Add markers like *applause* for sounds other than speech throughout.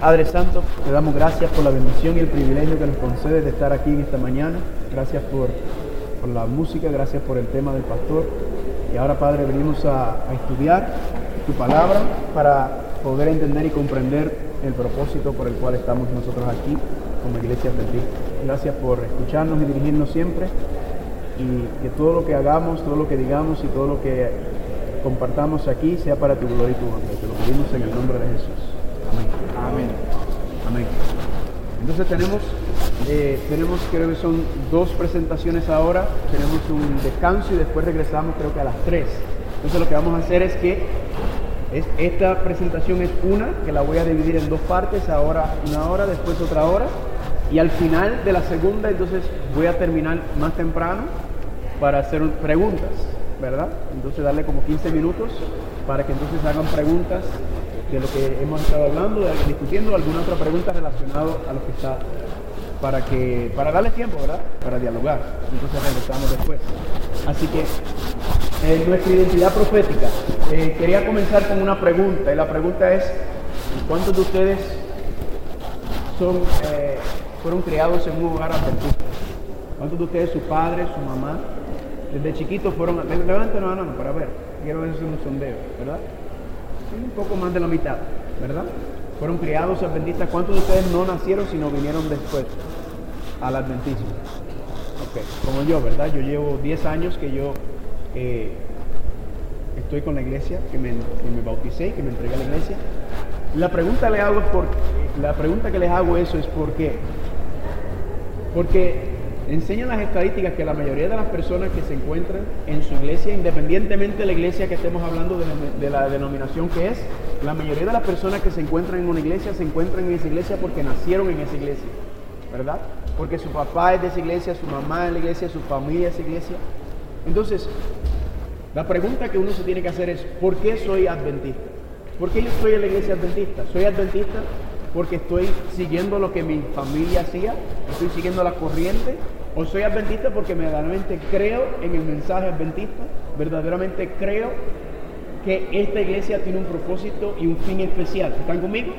Padre Santo, te damos gracias por la bendición y el privilegio que nos concedes de estar aquí en esta mañana. Gracias por, por la música, gracias por el tema del pastor. Y ahora, Padre, venimos a, a estudiar tu palabra para poder entender y comprender el propósito por el cual estamos nosotros aquí como iglesia adventista. Gracias por escucharnos y dirigirnos siempre y que todo lo que hagamos, todo lo que digamos y todo lo que compartamos aquí sea para tu gloria y tu honra. Te lo pedimos en el nombre de Jesús. Amén. Amén. Entonces tenemos, eh, tenemos, creo que son dos presentaciones ahora, tenemos un descanso y después regresamos creo que a las tres. Entonces lo que vamos a hacer es que es, esta presentación es una, que la voy a dividir en dos partes, ahora una hora, después otra hora, y al final de la segunda entonces voy a terminar más temprano para hacer preguntas, ¿verdad? Entonces darle como 15 minutos para que entonces hagan preguntas de lo que hemos estado hablando, de, discutiendo alguna otra pregunta relacionada a lo que está, para que, para darle tiempo, ¿verdad? Para dialogar. Entonces regresamos después. Así que en nuestra identidad profética, eh, quería comenzar con una pregunta, y la pregunta es, ¿cuántos de ustedes son, eh, fueron criados en un hogar adventista? ¿Cuántos de ustedes, su padre, su mamá, desde chiquitos fueron, levanten la mano para ver, quiero es un sondeo, ¿verdad? Un poco más de la mitad, ¿verdad? Fueron criados adventistas. ¿Cuántos de ustedes no nacieron sino vinieron después al adventismo? Ok, como yo, ¿verdad? Yo llevo 10 años que yo eh, estoy con la iglesia, que me, que me bauticé, que me entregué a la iglesia. La pregunta, le hago por, la pregunta que les hago eso es por qué. Porque enseñan las estadísticas que la mayoría de las personas que se encuentran en su iglesia, independientemente de la iglesia que estemos hablando de la, denominación que es, la mayoría de las personas que se encuentran en una iglesia se encuentran en esa iglesia porque nacieron en esa iglesia, ¿verdad? Porque su papá es de esa iglesia, su mamá es de la iglesia, su familia es de esa iglesia. Entonces, la pregunta que uno se tiene que hacer es, ¿por qué soy adventista? ¿Por qué yo estoy en la iglesia adventista? ¿Soy adventista porque estoy siguiendo lo que mi familia hacía? ¿Estoy siguiendo la corriente? O soy adventista porque verdaderamente creo en el mensaje adventista, verdaderamente creo que esta iglesia tiene un propósito y un fin especial. ¿Están conmigo?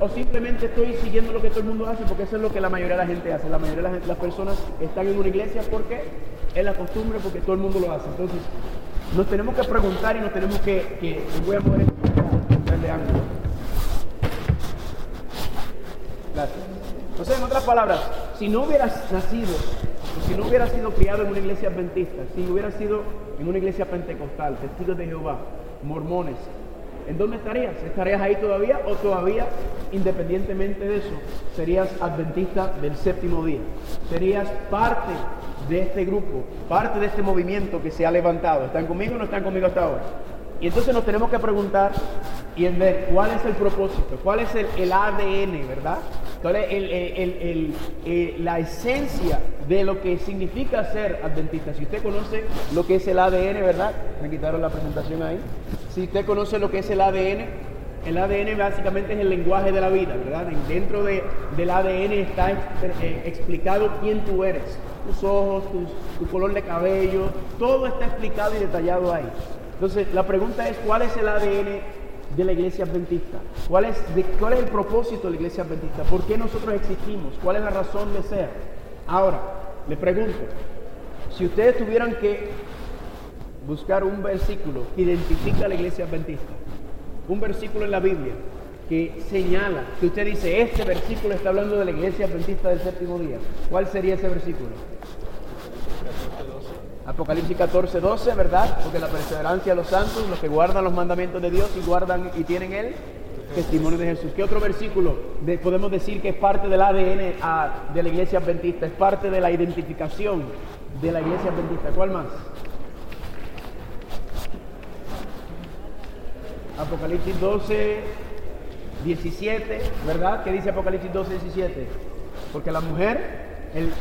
O simplemente estoy siguiendo lo que todo el mundo hace porque eso es lo que la mayoría de la gente hace. La mayoría de las personas están en una iglesia porque es la costumbre, porque todo el mundo lo hace. Entonces, nos tenemos que preguntar y nos tenemos que, que voy a mover de ángulo. Gracias. Entonces, en otras palabras, si no hubieras nacido, si no hubieras sido criado en una iglesia adventista, si hubieras sido en una iglesia pentecostal, testigos de Jehová, mormones, ¿en dónde estarías? ¿Estarías ahí todavía o todavía, independientemente de eso, serías adventista del séptimo día? ¿Serías parte de este grupo, parte de este movimiento que se ha levantado? ¿Están conmigo o no están conmigo hasta ahora? Y entonces nos tenemos que preguntar y en ver cuál es el propósito, cuál es el, ADN, ¿verdad? ¿Cuál es eh, la esencia de lo que significa ser adventista? Si usted conoce lo que es el ADN, ¿verdad? Me quitaron la presentación ahí. Si usted conoce lo que es el ADN, el ADN básicamente es el lenguaje de la vida, ¿verdad? Dentro del ADN está eh, explicado quién tú eres, tus ojos, tu color de cabello, todo está explicado y detallado ahí. Entonces, la pregunta es, ¿cuál es el ADN de la iglesia adventista? ¿Cuál es, ¿Cuál es el propósito de la iglesia adventista? ¿Por qué nosotros existimos? ¿Cuál es la razón de ser? Ahora, le pregunto, si ustedes tuvieran que buscar un versículo que identifica a la iglesia adventista, un versículo en la Biblia que señala, que usted dice, este versículo está hablando de la iglesia adventista del séptimo día, ¿cuál sería ese versículo? Apocalipsis 14, 12, ¿verdad? Porque la perseverancia de los santos, los que guardan los mandamientos de Dios y guardan y tienen el testimonio de Jesús. ¿Qué otro versículo podemos decir que es parte del ADN de la iglesia adventista? Es parte de la identificación de la iglesia adventista. ¿Cuál más? Apocalipsis 12, 17, ¿verdad? ¿Qué dice Apocalipsis 12, 17? Porque la mujer, el,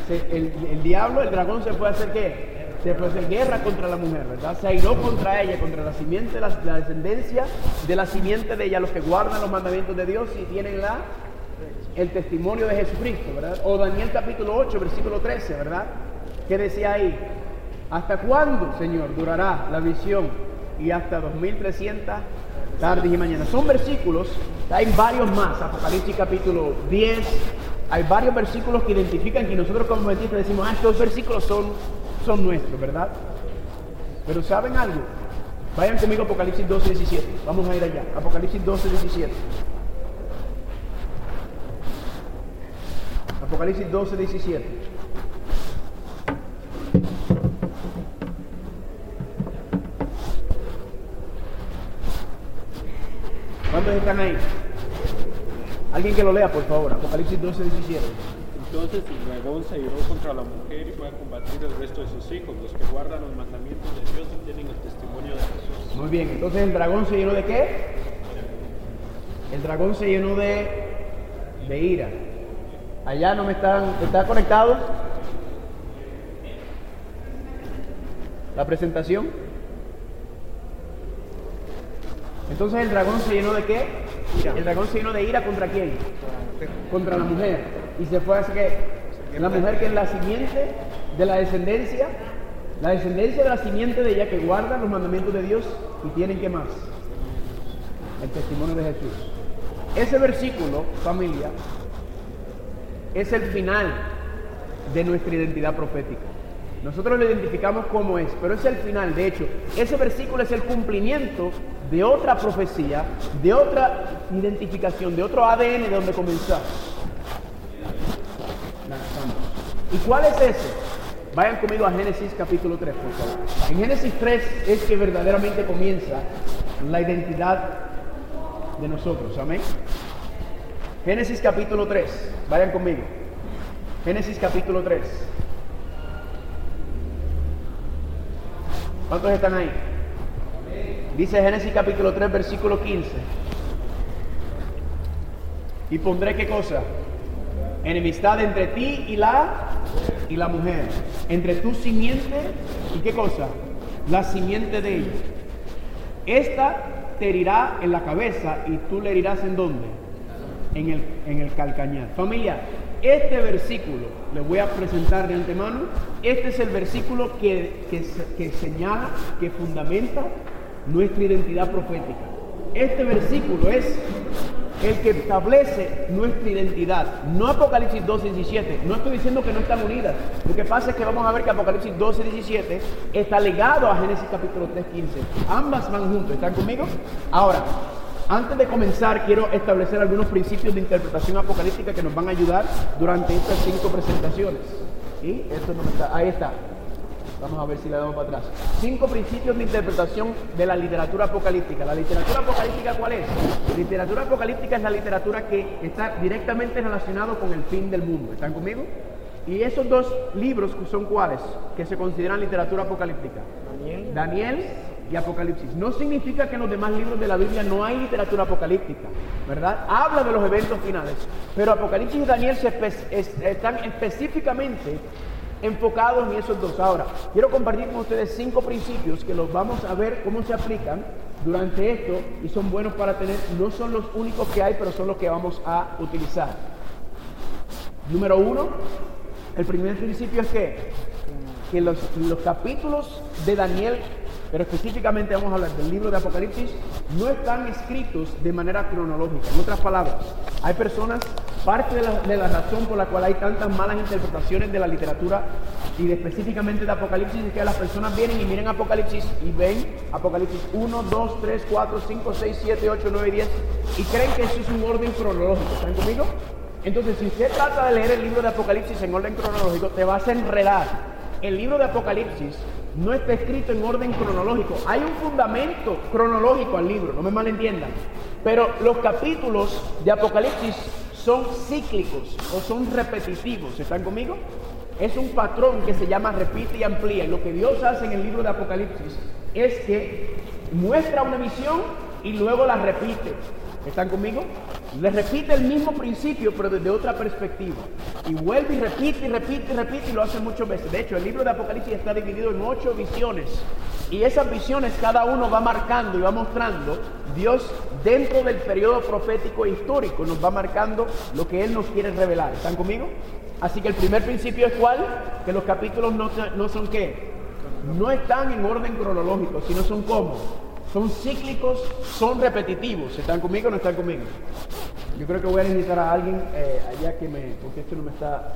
el diablo, el dragón se puede hacer qué? Se fue hacer guerra contra la mujer, ¿verdad? Se airó contra ella, contra la simiente, la, descendencia de la simiente de ella, los que guardan los mandamientos de Dios y tienen la, el testimonio de Jesucristo, ¿verdad? O Daniel capítulo 8, versículo 13, ¿verdad? ¿Qué decía ahí? ¿Hasta cuándo, Señor, durará la visión? Y hasta 2300 tardes y mañanas. Son versículos, hay varios más, Apocalipsis capítulo 10, hay varios versículos que identifican que nosotros como adventistas decimos, ah, estos versículos son, son nuestros, ¿verdad? Pero ¿saben algo? Vayan conmigo a Apocalipsis 12, 17. Vamos a ir allá. Apocalipsis 12, 17. Apocalipsis 12, 17. ¿Cuántos están ahí? Alguien que lo lea, por favor. Apocalipsis 12, 17. Entonces el dragón se llevó contra la mujer y fue a combatir el resto de sus hijos, los que guardan los mandamientos de Dios y tienen el testimonio de Jesús. Muy bien, entonces el dragón se llenó de qué? El dragón se llenó de, de ira. Allá no me están, ¿está conectado? La presentación. Entonces el dragón se llenó de qué? El dragón se llenó de ira contra quién? Contra la mujer. Y se fue hacia que la mujer que es la simiente de la descendencia, la descendencia de la simiente de ella que guarda los mandamientos de Dios y tienen que más? El testimonio de Jesús. Ese versículo, familia, es el final de nuestra identidad profética. Nosotros lo identificamos como es, pero es el final. De hecho, ese versículo es el cumplimiento de otra profecía, de otra identificación, de otro ADN de donde comenzamos. ¿Y cuál es ese? Vayan conmigo a Génesis capítulo 3, por favor. En Génesis 3 es que verdaderamente comienza la identidad de nosotros. Amén. Génesis capítulo 3. Vayan conmigo. Génesis capítulo 3. ¿Cuántos están ahí? Dice Génesis capítulo 3, versículo 15. Y pondré qué cosa? Enemistad entre ti y la y la mujer, entre tu simiente y qué cosa? La simiente de ella. Esta te herirá en la cabeza y tú le herirás en dónde? En el, en el calcañar. Familia, este versículo, le voy a presentar de antemano, este es el versículo que, que, que señala, que fundamenta nuestra identidad profética. Este versículo es el que establece nuestra identidad. No Apocalipsis 12 y 17. No estoy diciendo que no están unidas. Lo que pasa es que vamos a ver que Apocalipsis 12 y 17 está ligado a Génesis capítulo 3, 15. Ambas van juntos. ¿Están conmigo? Ahora, antes de comenzar, quiero establecer algunos principios de interpretación apocalíptica que nos van a ayudar durante estas cinco presentaciones. ¿Y? Esto no está. Ahí está. Vamos a ver si le damos para atrás. Cinco principios de interpretación de la literatura apocalíptica. ¿La literatura apocalíptica cuál es? La literatura apocalíptica es la literatura que está directamente relacionado con el fin del mundo. ¿Están conmigo? Y esos dos libros son cuáles, que se consideran literatura apocalíptica. Daniel. Daniel y Apocalipsis. No significa que en los demás libros de la Biblia no hay literatura apocalíptica, ¿verdad? Habla de los eventos finales, pero Apocalipsis y Daniel se están específicamente enfocados en esos dos. Ahora, quiero compartir con ustedes cinco principios que los vamos a ver cómo se aplican durante esto y son buenos para tener, no son los únicos que hay, pero son los que vamos a utilizar. Número uno, el primer principio es que, que los, los capítulos de Daniel pero específicamente vamos a hablar del libro de Apocalipsis, no están escritos de manera cronológica. En otras palabras, hay personas, parte de la, razón por la cual hay tantas malas interpretaciones de la literatura y específicamente de Apocalipsis es que las personas vienen y miren Apocalipsis y ven Apocalipsis 1, 2, 3, 4, 5, 6, 7, 8, 9 y 10 y creen que eso es un orden cronológico. ¿Están conmigo? Entonces, si usted trata de leer el libro de Apocalipsis en orden cronológico, te vas a enredar. El libro de Apocalipsis no está escrito en orden cronológico. Hay un fundamento cronológico al libro, no me malentiendan. Pero los capítulos de Apocalipsis son cíclicos o son repetitivos. ¿Están conmigo? Es un patrón que se llama repite y amplía. Lo que Dios hace en el libro de Apocalipsis es que muestra una visión y luego la repite. ¿Están conmigo? Le repite el mismo principio, pero desde otra perspectiva. Y vuelve y repite y repite y repite y lo hace muchas veces. De hecho, el libro de Apocalipsis está dividido en ocho visiones. Y esas visiones cada uno va marcando y va mostrando Dios dentro del periodo profético e histórico. Nos va marcando lo que Él nos quiere revelar. ¿Están conmigo? Así que el primer principio es cuál? Que los capítulos no, no son qué? No están en orden cronológico, sino son como son cíclicos, son repetitivos. ¿Están conmigo o no están conmigo? Yo creo que voy a necesitar a alguien eh, allá que me... porque esto no me está...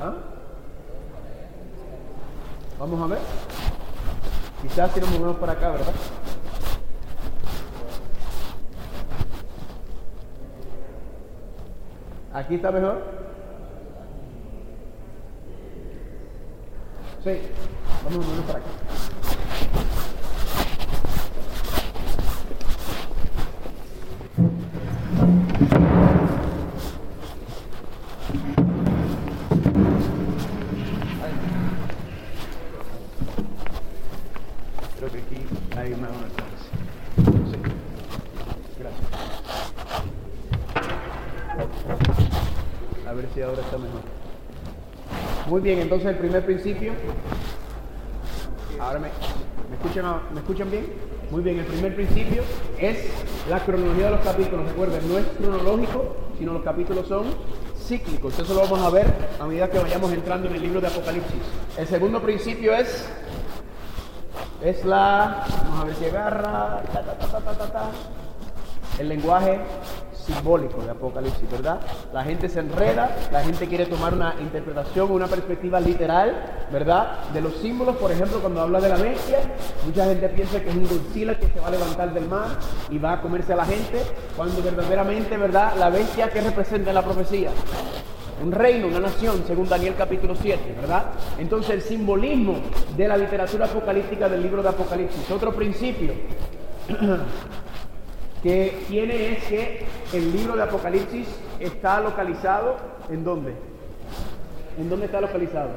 ¿Ah? Vamos a ver. Quizás si nos movemos para acá, ¿verdad? ¿Aquí está mejor? Sí, vamos a para acá. Creo que aquí hay más alcance. Sí. Gracias. A ver si ahora está mejor. Muy bien, entonces el primer principio. Ahora me, ¿me, escuchan, ¿me escuchan bien? Muy bien, el primer principio es la cronología de los capítulos. Recuerden, no es cronológico, sino los capítulos son cíclicos. Eso lo vamos a ver a medida que vayamos entrando en el libro de Apocalipsis. El segundo principio es es la, vamos a ver si agarra, el lenguaje simbólico de Apocalipsis, ¿verdad? La gente se enreda, la gente quiere tomar una interpretación, una perspectiva literal, ¿verdad? De los símbolos, por ejemplo, cuando habla de la bestia, mucha gente piensa que es un Godzilla que se va a levantar del mar y va a comerse a la gente, cuando verdaderamente, ¿verdad? La bestia que representa en la profecía un reino, una nación, según Daniel capítulo 7, ¿verdad? Entonces el simbolismo de la literatura apocalíptica del libro de Apocalipsis. Otro principio *clears throat* que tiene es que el libro de Apocalipsis está localizado en dónde? ¿En dónde está localizado?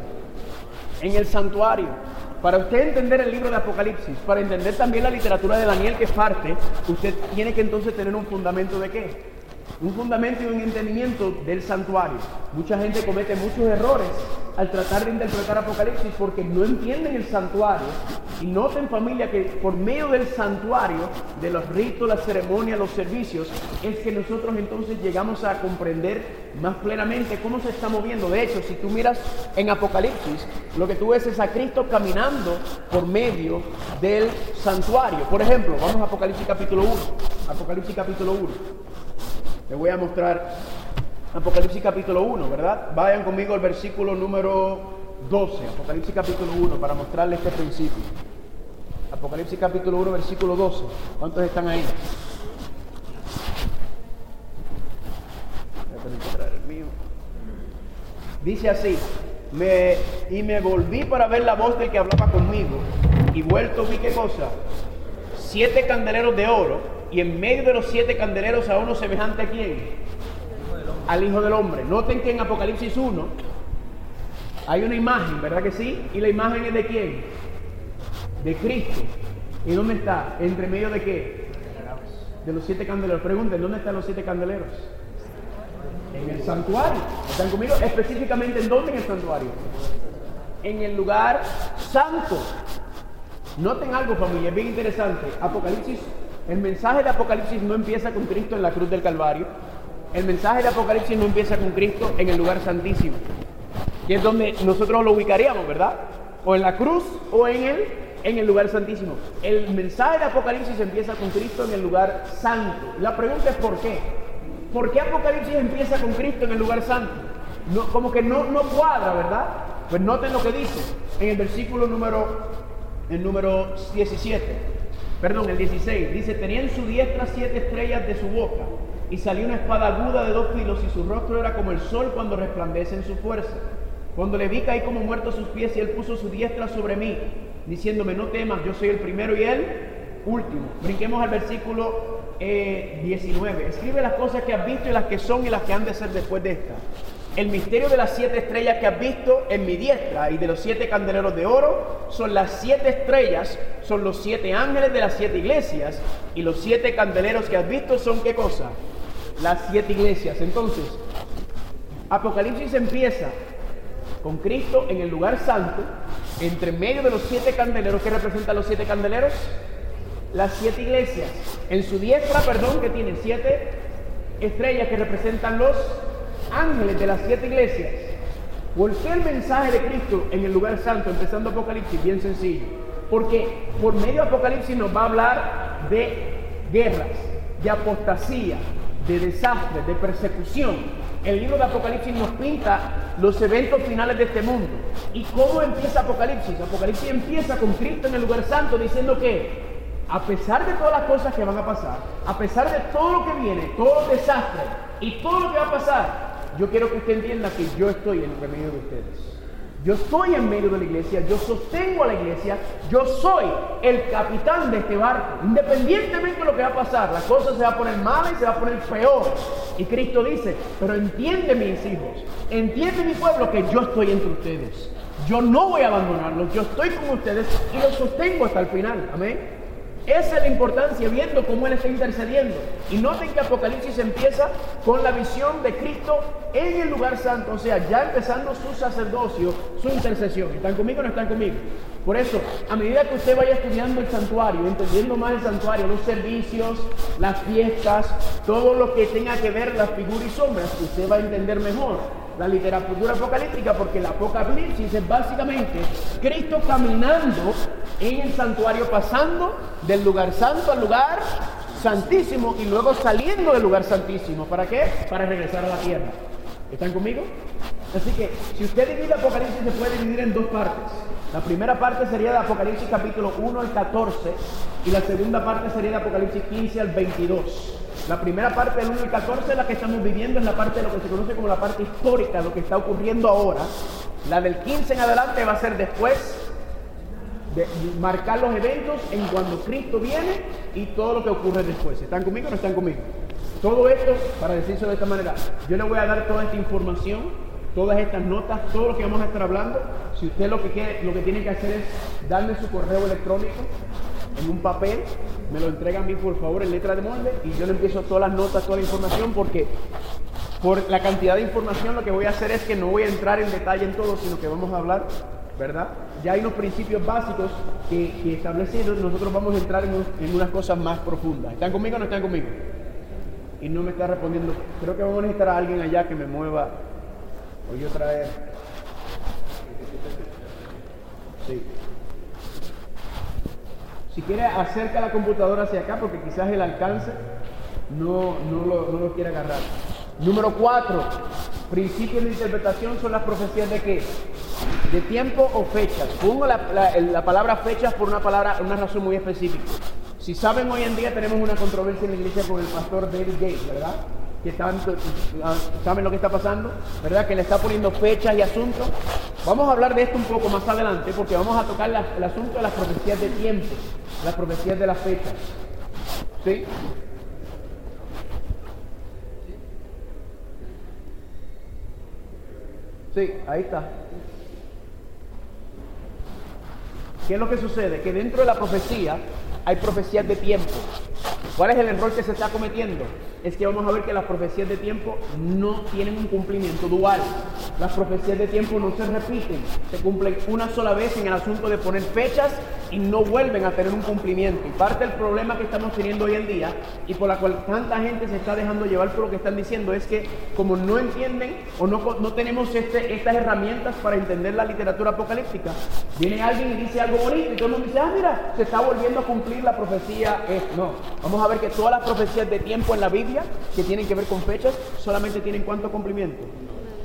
En el santuario. Para usted entender el libro de Apocalipsis, para entender también la literatura de Daniel que es parte, usted tiene que entonces tener un fundamento de qué? Un fundamento y un entendimiento del santuario. Mucha gente comete muchos errores al tratar de interpretar Apocalipsis porque no entienden el santuario. Y noten familia que por medio del santuario, de los ritos, las ceremonias, los servicios, es que nosotros entonces llegamos a comprender más plenamente cómo se está moviendo. De hecho, si tú miras en Apocalipsis, lo que tú ves es a Cristo caminando por medio del santuario. Por ejemplo, vamos a Apocalipsis capítulo 1. Apocalipsis capítulo 1. Les voy a mostrar Apocalipsis capítulo 1, ¿verdad? Vayan conmigo al versículo número 12, Apocalipsis capítulo 1, para mostrarles este principio. Apocalipsis capítulo 1, versículo 12. ¿Cuántos están ahí? A encontrar el mío. Dice así, y me volví para ver la voz del que hablaba conmigo, y vuelto vi qué cosa, siete candeleros de oro, y en medio de los siete candeleros a uno semejante a quién? Al Hijo del Hombre. Noten que en Apocalipsis 1 hay una imagen, ¿verdad que sí? Y la imagen es de quién? De Cristo. ¿Y dónde está? ¿Entre medio de qué? De los siete candeleros. Pregunten, ¿dónde están los siete candeleros? En el santuario. ¿Están conmigo? Específicamente, ¿en dónde en el santuario? En el lugar santo. Noten algo, familia, es bien interesante. Apocalipsis el mensaje de Apocalipsis no empieza con Cristo en la cruz del Calvario. El mensaje de Apocalipsis no empieza con Cristo en el lugar santísimo, que es donde nosotros lo ubicaríamos, ¿verdad? O en la cruz o en el, en el lugar santísimo. El mensaje de Apocalipsis empieza con Cristo en el lugar santo. La pregunta es ¿por qué? ¿Por qué Apocalipsis empieza con Cristo en el lugar santo? Como que no, no cuadra, ¿verdad? Pues noten lo que dice en el versículo número, el número 17 perdón, el 16, dice, tenía en su diestra siete estrellas de su boca, y salió una espada aguda de dos filos, y su rostro era como el sol cuando resplandece en su fuerza. Cuando le vi caí como muerto a sus pies, y él puso su diestra sobre mí, diciéndome, no temas, yo soy el primero y el último. Brinquemos al versículo 19. Eh, Escribe las cosas que has visto y las que son y las que han de ser después de esta. El misterio de las siete estrellas que has visto en mi diestra y de los siete candeleros de oro son las siete estrellas, son los siete ángeles de las siete iglesias y los siete candeleros que has visto son qué cosa? Las siete iglesias. Entonces, Apocalipsis empieza con Cristo en el lugar santo, entre medio de los siete candeleros. ¿Qué representan los siete candeleros? Las siete iglesias. En su diestra, perdón, que tiene siete estrellas que representan los ángeles de las siete iglesias. ¿Por qué el mensaje de Cristo en el lugar santo, empezando Apocalipsis? Bien sencillo. Porque por medio de Apocalipsis nos va a hablar de guerras, de apostasía, de desastres, de persecución. El libro de Apocalipsis nos pinta los eventos finales de este mundo. ¿Y cómo empieza Apocalipsis? Apocalipsis empieza con Cristo en el lugar santo diciendo que a pesar de todas las cosas que van a pasar, a pesar de todo lo que viene, todos los desastres y todo lo que va a pasar, yo quiero que usted entienda que yo estoy en medio de ustedes. Yo estoy en medio de la iglesia, yo sostengo a la iglesia, yo soy el capitán de este barco. Independientemente de lo que va a pasar, la cosa se va a poner mala y se va a poner peor. Y Cristo dice, pero entiende mis hijos, entiende mi pueblo que yo estoy entre ustedes. Yo no voy a abandonarlos, yo estoy con ustedes y los sostengo hasta el final. Amén. Esa es la importancia, viendo cómo Él está intercediendo. Y noten que Apocalipsis empieza con la visión de Cristo en el lugar santo, o sea, ya empezando su sacerdocio, su intercesión. ¿Están conmigo o no están conmigo? Por eso, a medida que usted vaya estudiando el santuario, entendiendo más el santuario, los servicios, las fiestas, todo lo que tenga que ver las figuras y sombras, usted va a entender mejor la literatura apocalíptica, porque el apocalipsis es básicamente Cristo caminando en el santuario, pasando del lugar santo al lugar santísimo y luego saliendo del lugar santísimo. ¿Para qué? Para regresar a la tierra. ¿Están conmigo? Así que si usted divide Apocalipsis se puede dividir en dos partes. La primera parte sería de Apocalipsis capítulo 1 al 14 y la segunda parte sería de Apocalipsis 15 al 22. La primera parte del 1 al 14 es la que estamos viviendo, es la parte de lo que se conoce como la parte histórica, lo que está ocurriendo ahora. La del 15 en adelante va a ser después de marcar los eventos en cuando Cristo viene y todo lo que ocurre después. ¿Están conmigo o no están conmigo? Todo esto, para decirlo de esta manera, yo le voy a dar toda esta información, todas estas notas, todo lo que vamos a estar hablando. Si usted lo que quiere, lo que tiene que hacer es darme su correo electrónico en un papel, me lo entrega a mí por favor en letra de molde y yo le empiezo todas las notas, toda la información porque por la cantidad de información lo que voy a hacer es que no voy a entrar en detalle en todo, sino que vamos a hablar, ¿verdad? Ya hay unos principios básicos que, que establecidos, nosotros vamos a entrar en, en unas cosas más profundas. ¿Están conmigo o no están conmigo? Y no me está respondiendo. Creo que vamos a necesitar a alguien allá que me mueva o yo traer. Si quiere, acerca la computadora hacia acá porque quizás el alcance no, no, lo, no lo quiere agarrar. Número cuatro, principios de interpretación son las profecías de qué? De tiempo o fechas. Pongo la, la, la, palabra fechas por una palabra, una razón muy específica. Si saben, hoy en día tenemos una controversia en la iglesia con el pastor David Gates, ¿verdad? Que tanto, saben lo que está pasando, ¿verdad? Que le está poniendo fechas y asuntos. Vamos a hablar de esto un poco más adelante porque vamos a tocar el asunto de las profecías de tiempo, las profecías de las fechas. ¿Sí? Sí, ahí está. ¿Qué es lo que sucede? Que dentro de la profecía hay profecías de tiempo. ¿Cuál es el error que se está cometiendo? Es que vamos a ver que las profecías de tiempo no tienen un cumplimiento dual. Las profecías de tiempo no se repiten, se cumplen una sola vez en el asunto de poner fechas y no vuelven a tener un cumplimiento. Y parte del problema que estamos teniendo hoy en día y por la cual tanta gente se está dejando llevar por lo que están diciendo es que como no entienden o no, no tenemos este, estas herramientas para entender la literatura apocalíptica, viene alguien y dice algo bonito y todo el mundo dice, ah, mira, se está volviendo a cumplir la profecía. Es, no, vamos a ver que todas las profecías de tiempo en la Biblia que tienen que ver con fechas solamente tienen cuánto cumplimiento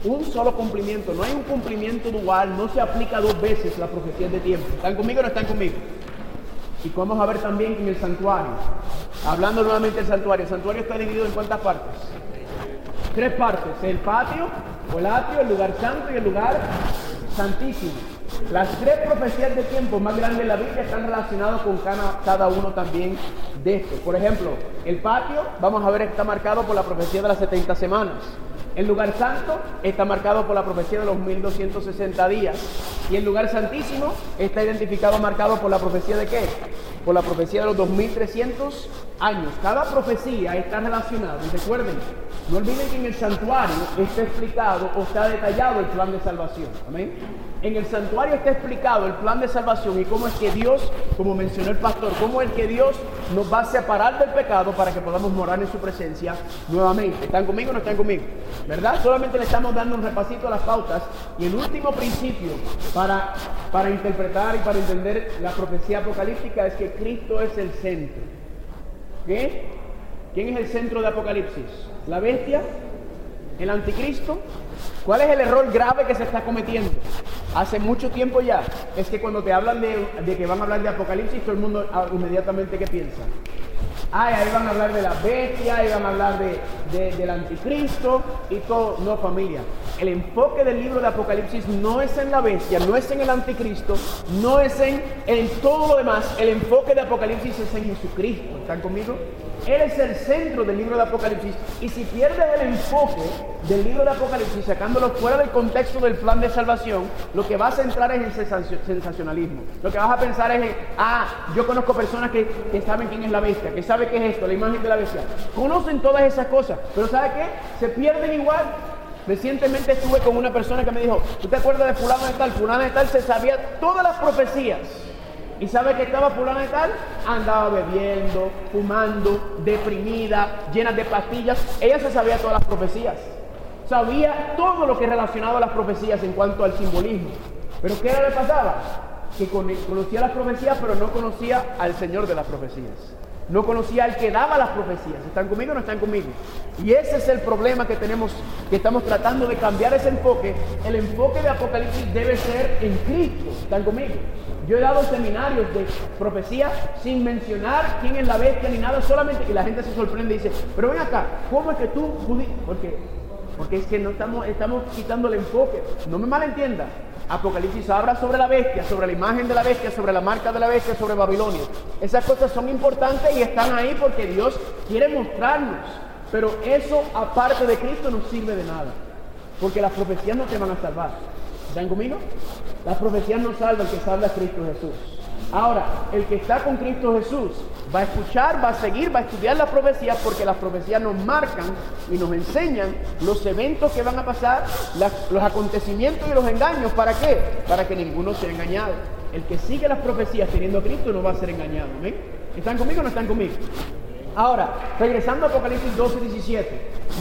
un solo cumplimiento, no hay un cumplimiento dual, no se aplica dos veces la profecía de tiempo. ¿Están conmigo o no están conmigo? Y vamos a ver también en el santuario, hablando nuevamente del santuario, el santuario está dividido en cuántas partes? Tres partes, el patio el atrio, el lugar santo y el lugar santísimo. Las tres profecías de tiempo más grandes de la Biblia están relacionadas con cada, uno también de estos. Por ejemplo, el patio, vamos a ver, está marcado por la profecía de las 70 semanas. El lugar santo está marcado por la profecía de los 1260 días. Y el lugar santísimo está identificado, marcado por la profecía de qué? Por la profecía de los 2300 años. Cada profecía está relacionada. Y recuerden, no olviden que en el santuario está explicado o está detallado el plan de salvación. Amén. En el santuario está explicado el plan de salvación y cómo es que Dios, como mencionó el pastor, cómo es que Dios nos va a separar del pecado para que podamos morar en su presencia nuevamente. ¿Están conmigo o no están conmigo? ¿Verdad? Solamente le estamos dando un repasito a las pautas y el último principio para, para interpretar y para entender la profecía apocalíptica es que Cristo es el centro. ¿Qué? ¿Quién es el centro de Apocalipsis? ¿La bestia? ¿El anticristo? ¿Cuál es el error grave que se está cometiendo? Hace mucho tiempo ya, es que cuando te hablan de, de que van a hablar de Apocalipsis, todo el mundo ah, inmediatamente ¿qué piensa? Ay, ahí van a hablar de la bestia, ahí van a hablar de, del anticristo y todo. No, familia. El enfoque del libro de Apocalipsis no es en la bestia, no es en el anticristo, no es en, en todo lo demás. El enfoque de Apocalipsis es en Jesucristo. ¿Están conmigo? Él es el centro del libro de Apocalipsis. Y si pierdes el enfoque del libro de Apocalipsis, sacándolo fuera del contexto del plan de salvación, lo que vas a entrar es en sensacionalismo. Lo que vas a pensar es ah, yo conozco personas que, que saben quién es la bestia, que saben qué es esto, la imagen de la bestia. Conocen todas esas cosas, pero ¿sabe qué? Se pierden igual. Recientemente estuve con una persona que me dijo, ¿tú te acuerdas de fulano de tal? Fulano de tal se sabía todas las profecías ¿Y sabe que estaba fulana de tal? Andaba bebiendo, fumando, deprimida, llena de pastillas. Ella se sabía todas las profecías. Sabía todo lo que relacionaba a las profecías en cuanto al simbolismo. Pero ¿qué era le pasaba? Que conocía las profecías, pero no conocía al Señor de las profecías. No conocía al que daba las profecías. ¿Están conmigo o no están conmigo? Y ese es el problema que tenemos, que estamos tratando de cambiar ese enfoque. El enfoque de Apocalipsis debe ser en Cristo. ¿Están conmigo? Yo he dado seminarios de profecía sin mencionar quién es la bestia ni nada, solamente que la gente se sorprende y dice, pero ven acá, ¿cómo es que tú Porque, porque es que no estamos, estamos quitando el enfoque. No me malentienda. Apocalipsis habla sobre la bestia, sobre la imagen de la bestia, sobre la marca de la bestia, sobre Babilonia. Esas cosas son importantes y están ahí porque Dios quiere mostrarnos. Pero eso, aparte de Cristo, no sirve de nada. Porque las profecías no te van a salvar. ¿Están conmigo? Las profecías no salvan el que salva a Cristo Jesús. Ahora, el que está con Cristo Jesús va a escuchar, va a seguir, va a estudiar las profecías porque las profecías nos marcan y nos enseñan los eventos que van a pasar, los acontecimientos y los engaños. ¿Para qué? Para que ninguno sea engañado. El que sigue las profecías teniendo a Cristo no va a ser engañado. ¿Están conmigo o no están conmigo? Ahora, regresando a Apocalipsis 12, 17,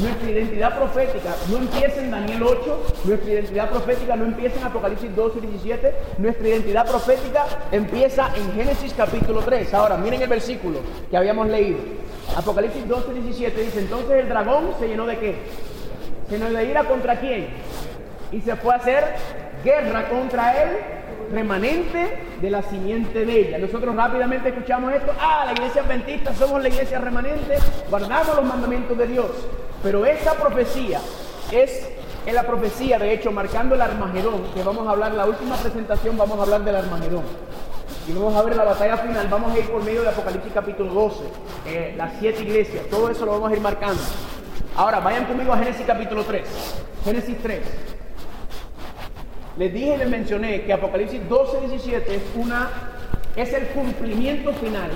nuestra identidad profética no empieza en Daniel 8, nuestra identidad profética no empieza en Apocalipsis 12, 17, nuestra identidad profética empieza en Génesis capítulo 3. Ahora, miren el versículo que habíamos leído. Apocalipsis 12, 17 dice, entonces el dragón se llenó de qué? Se llenó de ira contra quién? Y se fue a hacer guerra contra él remanente de la simiente de ella. Nosotros rápidamente escuchamos esto, ah, la iglesia adventista somos la iglesia remanente, guardamos los mandamientos de Dios. Pero esta profecía es la profecía, de hecho, marcando el Armagedón, que vamos a hablar, la última presentación vamos a hablar del Armagedón. Y vamos a ver la batalla final, vamos a ir por medio de Apocalipsis capítulo 12, eh, las siete iglesias, todo eso lo vamos a ir marcando. Ahora, vayan conmigo a Génesis capítulo 3, Génesis 3. Les dije y les mencioné que Apocalipsis 12, 17 es, una, es el cumplimiento final,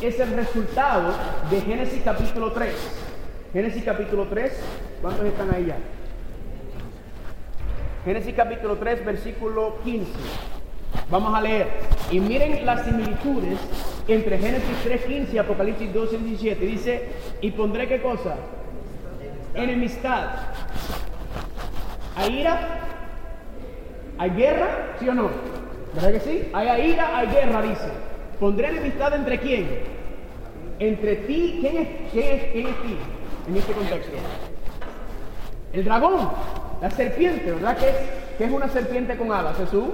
es el resultado de Génesis capítulo 3. Génesis capítulo 3, ¿cuántos están ahí ya? Génesis capítulo 3, versículo 15. Vamos a leer. Y miren las similitudes entre Génesis 3.15 y Apocalipsis 12, 17. Dice, y pondré qué cosa? Enemistad. A ira ¿Hay guerra? ¿Sí o no? ¿Verdad que sí? Hay ira, hay guerra, dice. Pondré enemistad entre quién? Entre ti, ¿quién es, quién es, quién es ti en este contexto? El dragón, la serpiente, ¿verdad que es, que es una serpiente con alas? Jesús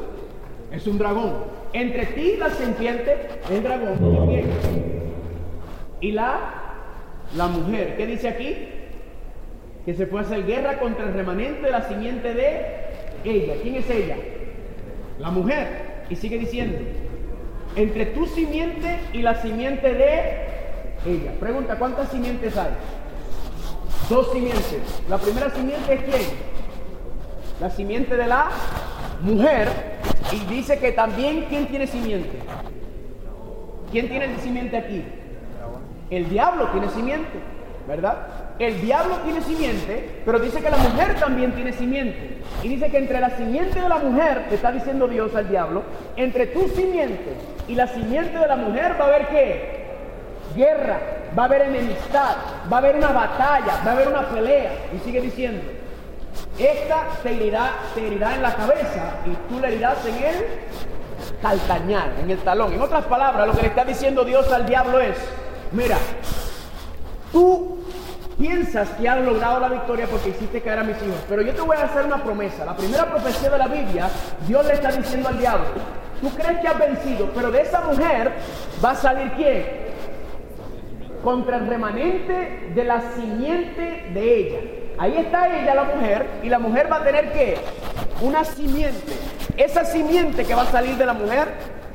es un dragón. Entre ti la serpiente, el dragón. Y la, la mujer, ¿qué dice aquí? Que se puede hacer guerra contra el remanente de la simiente de ella. ¿Quién es ella? La mujer. Y sigue diciendo, entre tu simiente y la simiente de ella. Pregunta, ¿cuántas simientes hay? Dos simientes. La primera simiente es quién? La simiente de la mujer. Y dice que también, ¿quién tiene simiente? ¿Quién tiene simiente aquí? El diablo tiene simiente, ¿verdad? El diablo tiene simiente, pero dice que la mujer también tiene simiente. Y dice que entre la simiente de la mujer, está diciendo Dios al diablo, entre tu simiente y la simiente de la mujer va a haber qué? Guerra, va a haber enemistad, va a haber una batalla, va a haber una pelea. Y sigue diciendo, esta te herirá, te herirá en la cabeza y tú le herirás en el calcañar, en el talón. En otras palabras, lo que le está diciendo Dios al diablo es, mira, tú piensas que has logrado la victoria porque hiciste caer a mis hijos, pero yo te voy a hacer una promesa. La primera profecía de la Biblia, Dios le está diciendo al diablo, tú crees que has vencido, pero de esa mujer va a salir quién? Contra el remanente de la simiente de ella. Ahí está ella, la mujer, y la mujer va a tener que una simiente. Esa simiente que va a salir de la mujer,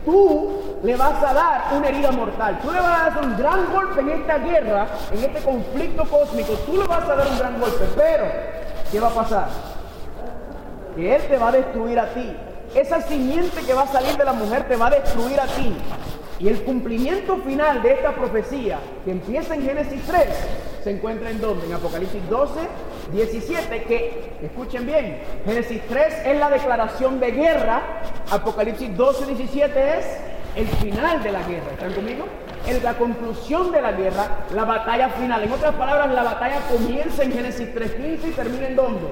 tú le vas a dar una herida mortal. Tú le vas a dar un gran golpe en esta guerra, en este conflicto cósmico. Tú le vas a dar un gran golpe. Pero, ¿qué va a pasar? Que Él te va a destruir a ti. Esa simiente que va a salir de la mujer te va a destruir a ti. Y el cumplimiento final de esta profecía, que empieza en Génesis 3, se encuentra en donde? En Apocalipsis 12, 17, que, escuchen bien, Génesis 3 es la declaración de guerra, Apocalipsis 12, 17 es el final de la guerra. ¿Están conmigo? Es la conclusión de la guerra, la batalla final. En otras palabras, la batalla comienza en Génesis 3, 15 y termina en dónde?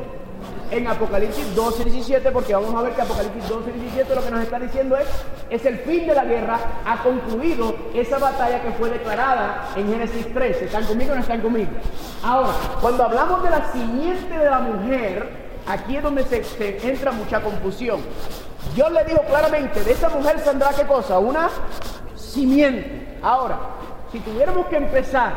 en Apocalipsis 12, 17, porque vamos a ver que Apocalipsis 12, 17 lo que nos está diciendo es, es el fin de la guerra, ha concluido esa batalla que fue declarada en Génesis 13. ¿Están conmigo o no están conmigo? Ahora, cuando hablamos de la simiente de la mujer, aquí es donde se entra mucha confusión. Dios le dijo claramente, de esa mujer saldrá qué cosa? Una simiente. Ahora, si tuviéramos que empezar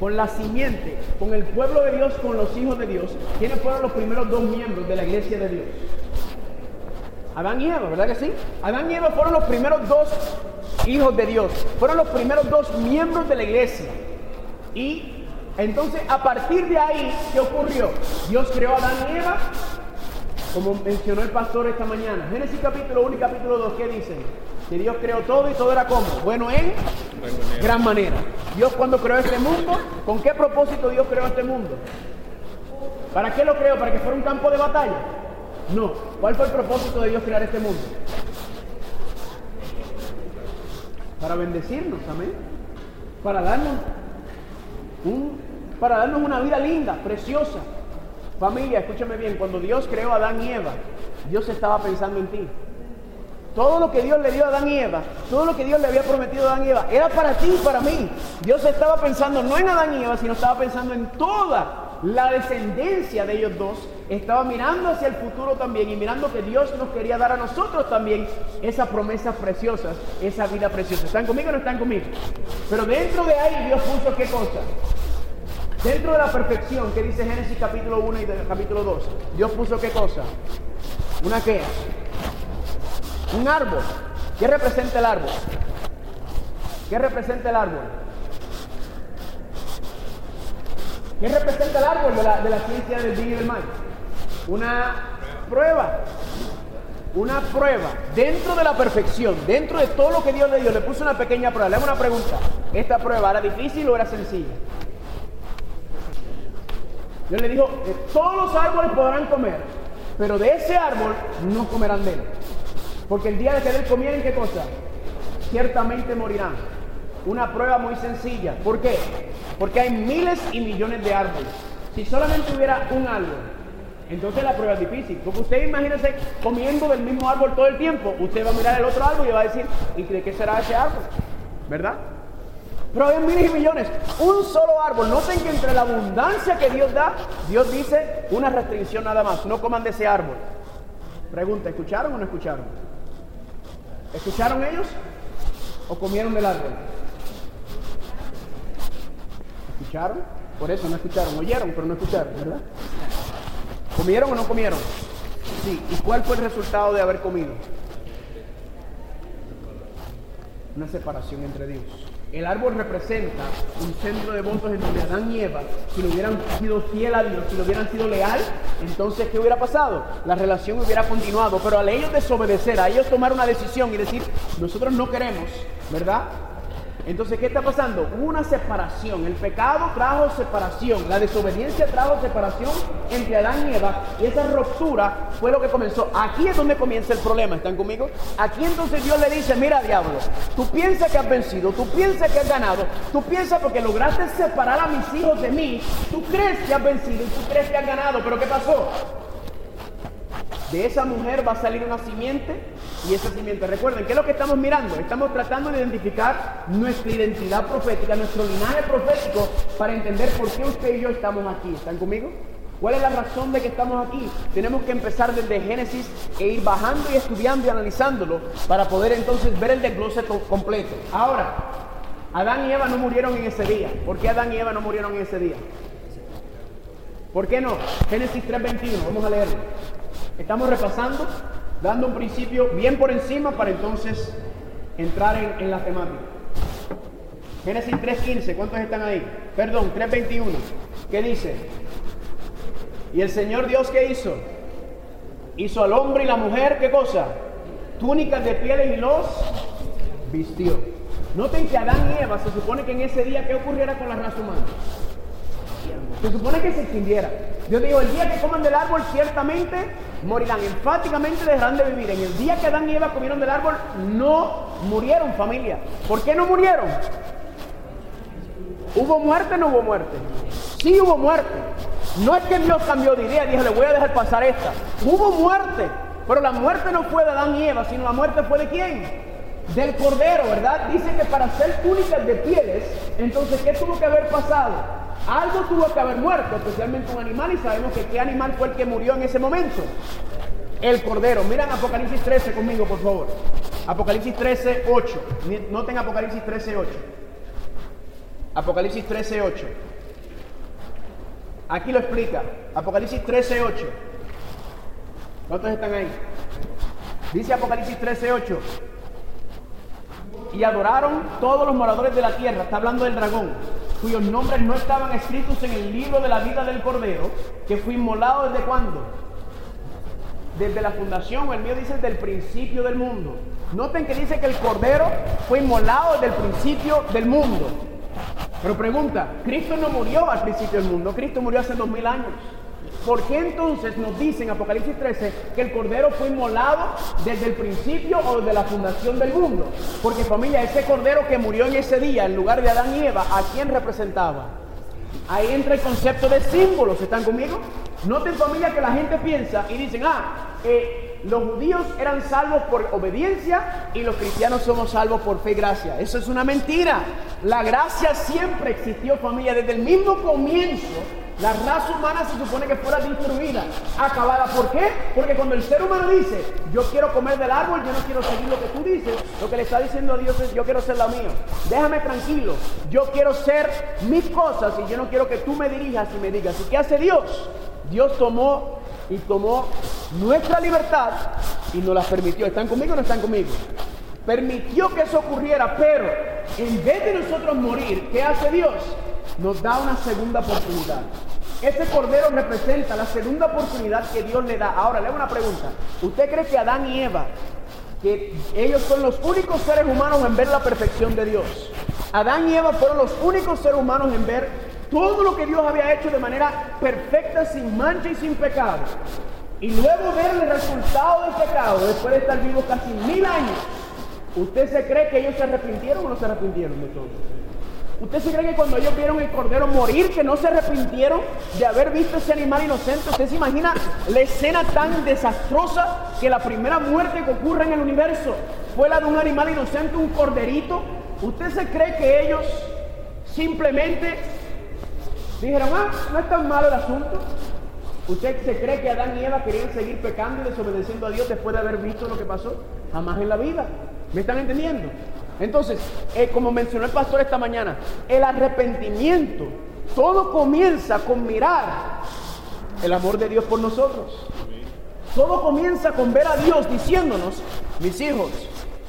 con la simiente, con el pueblo de Dios, con los hijos de Dios, ¿quiénes fueron los primeros dos miembros de la iglesia de Dios? Adán y Eva, ¿verdad que sí? Adán y Eva fueron los primeros dos hijos de Dios, fueron los primeros dos miembros de la iglesia. Y entonces, a partir de ahí, ¿qué ocurrió? Dios creó a Adán y Eva, como mencionó el pastor esta mañana. Génesis capítulo 1 y capítulo 2, ¿qué dicen? Que Dios creó todo y todo era como, bueno en gran manera. Dios cuando creó este mundo, ¿con qué propósito Dios creó este mundo? ¿Para qué lo creó? ¿Para que fuera un campo de batalla? No. ¿Cuál fue el propósito de Dios crear este mundo? Para bendecirnos, amén. Para darnos un, para darnos una vida linda, preciosa. Familia, escúchame bien, cuando Dios creó a Adán y Eva, Dios estaba pensando en ti. Todo lo que Dios le dio a Adán y Eva, todo lo que Dios le había prometido a Adán y Eva, era para ti y para mí. Dios estaba pensando no en Adán y Eva, sino estaba pensando en toda la descendencia de ellos dos. Estaba mirando hacia el futuro también y mirando que Dios nos quería dar a nosotros también esas promesas preciosas, esa vida preciosa. ¿Están conmigo o no están conmigo? Pero dentro de ahí Dios puso qué cosa? Dentro de la perfección que dice Génesis capítulo 1 y capítulo 2, Dios puso qué cosa? ¿Una qué? Un árbol. ¿Qué representa el árbol? ¿Qué representa el árbol? ¿Qué representa el árbol de la, ciencia del bien y del mal? Una prueba. Una prueba. Dentro de la perfección, dentro de todo lo que Dios le dio, le puso una pequeña prueba. Le hago una pregunta. ¿Esta prueba era difícil o era sencilla? Dios le dijo, eh, todos los árboles podrán comer, pero de ese árbol no comerán de él. Porque el día de que él comieren, ¿qué cosa? Ciertamente morirán. Una prueba muy sencilla. ¿Por qué? Porque hay miles y millones de árboles. Si solamente hubiera un árbol, entonces la prueba es difícil. Porque usted imagínese comiendo del mismo árbol todo el tiempo. Usted va a mirar el otro árbol y va a decir, ¿y de qué será ese árbol? ¿Verdad? Pero hay miles y millones. Un solo árbol. Noten que entre la abundancia que Dios da, Dios dice una restricción nada más. No coman de ese árbol. Pregunta, ¿escucharon o no escucharon? ¿Escucharon ellos o comieron del árbol? ¿Escucharon? Por eso no escucharon. Oyeron, pero no escucharon, ¿verdad? ¿Comieron o no comieron? Sí. ¿Y cuál fue el resultado de haber comido? Una separación entre Dios. El árbol representa un centro de votos en donde Adán y Eva, si lo hubieran sido fiel a Dios, si lo hubieran sido leal, entonces ¿qué hubiera pasado? La relación hubiera continuado. Pero al ellos desobedecer, a ellos tomar una decisión y decir, nosotros no queremos, ¿verdad? Entonces, ¿qué está pasando? Una separación. El pecado trajo separación. La desobediencia trajo separación entre Adán y Eva. Y esa ruptura fue lo que comenzó. Aquí es donde comienza el problema. ¿Están conmigo? Aquí entonces Dios le dice, mira diablo, tú piensas que has vencido, tú piensas que has ganado, tú piensas porque lograste separar a mis hijos de mí, tú crees que has vencido y tú crees que has ganado. Pero ¿qué pasó? De esa mujer va a salir una simiente y esa simiente, recuerden, ¿qué es lo que estamos mirando? Estamos tratando de identificar nuestra identidad profética, nuestro linaje profético para entender por qué usted y yo estamos aquí. ¿Están conmigo? ¿Cuál es la razón de que estamos aquí? Tenemos que empezar desde Génesis e ir bajando y estudiando y analizándolo para poder entonces ver el desglose completo. Ahora, Adán y Eva no murieron en ese día. ¿Por qué Adán y Eva no murieron en ese día? ¿Por qué no? Génesis 3.21, vamos a leerlo. Estamos repasando, dando un principio bien por encima para entonces entrar en, la temática. Génesis 3.15, ¿cuántos están ahí? Perdón, 3.21. ¿Qué dice? Y el Señor Dios, ¿qué hizo? Hizo al hombre y la mujer, ¿qué cosa? Túnicas de pieles y los vistió. Noten que Adán y Eva se supone que en ese día, ¿qué ocurriera con la raza humana? Se supone que se extinguiera. Dios dijo, el día que coman del árbol ciertamente morirán, enfáticamente dejarán de vivir. En el día que Adán y Eva comieron del árbol, no murieron familia. ¿Por qué no murieron? ¿Hubo muerte no hubo muerte? Sí hubo muerte. No es que Dios cambió de idea, dijo, le voy a dejar pasar esta. Hubo muerte, pero la muerte no fue de Adán y Eva, sino la muerte fue de quién? Del cordero, ¿verdad? Dice que para ser túnicas de pieles, entonces, ¿qué tuvo que haber pasado? Algo tuvo que haber muerto, especialmente un animal, y sabemos que qué animal fue el que murió en ese momento. El cordero. Miren Apocalipsis 13 conmigo, por favor. Apocalipsis 13, 8. Noten Apocalipsis 13, 8. Apocalipsis 13, 8. Aquí lo explica. Apocalipsis 13, 8. ¿Cuántos están ahí? Dice Apocalipsis 13, 8. Y adoraron todos los moradores de la tierra. Está hablando del dragón cuyos nombres no estaban escritos en el libro de la vida del Cordero, que fue inmolado desde cuándo? Desde la fundación, el mío dice desde el principio del mundo. Noten que dice que el Cordero fue inmolado desde el principio del mundo. Pero pregunta, Cristo no murió al principio del mundo, Cristo murió hace dos mil años. ¿Por qué entonces nos dice en Apocalipsis 13 que el Cordero fue inmolado desde el principio o desde la fundación del mundo? Porque familia, ese Cordero que murió en ese día en lugar de Adán y Eva, ¿a quién representaba? Ahí entra el concepto de símbolos, ¿están conmigo? Noten familia que la gente piensa y dicen, ah, eh, los judíos eran salvos por obediencia y los cristianos somos salvos por fe y gracia. Eso es una mentira. La gracia siempre existió familia desde el mismo comienzo la raza humana se supone que fuera destruida, acabada. ¿Por qué? Porque cuando el ser humano dice, yo quiero comer del árbol, yo no quiero seguir lo que tú dices, lo que le está diciendo a Dios es, yo quiero ser la mía. Déjame tranquilo, yo quiero ser mis cosas y yo no quiero que tú me dirijas y me digas. ¿Y qué hace Dios? Dios tomó y tomó nuestra libertad y nos la permitió. ¿Están conmigo o no están conmigo? Permitió que eso ocurriera, pero en vez de nosotros morir, ¿qué hace Dios? nos da una segunda oportunidad. Ese cordero representa la segunda oportunidad que Dios le da. Ahora, le hago una pregunta. ¿Usted cree que Adán y Eva, que ellos son los únicos seres humanos en ver la perfección de Dios? Adán y Eva fueron los únicos seres humanos en ver todo lo que Dios había hecho de manera perfecta, sin mancha y sin pecado. Y luego ver el resultado del pecado, después de estar vivos casi mil años. ¿Usted se cree que ellos se arrepintieron o no se arrepintieron de todo? ¿Usted se cree que cuando ellos vieron el cordero morir, que no se arrepintieron de haber visto ese animal inocente? ¿Usted se imagina la escena tan desastrosa que la primera muerte que ocurre en el universo fue la de un animal inocente, un corderito? ¿Usted se cree que ellos simplemente dijeron, ah, no es tan malo el asunto? ¿Usted se cree que Adán y Eva querían seguir pecando y desobedeciendo a Dios después de haber visto lo que pasó? Jamás en la vida. ¿Me están entendiendo? Entonces, eh, como mencionó el pastor esta mañana, el arrepentimiento, todo comienza con mirar el amor de Dios por nosotros. Todo comienza con ver a Dios diciéndonos, mis hijos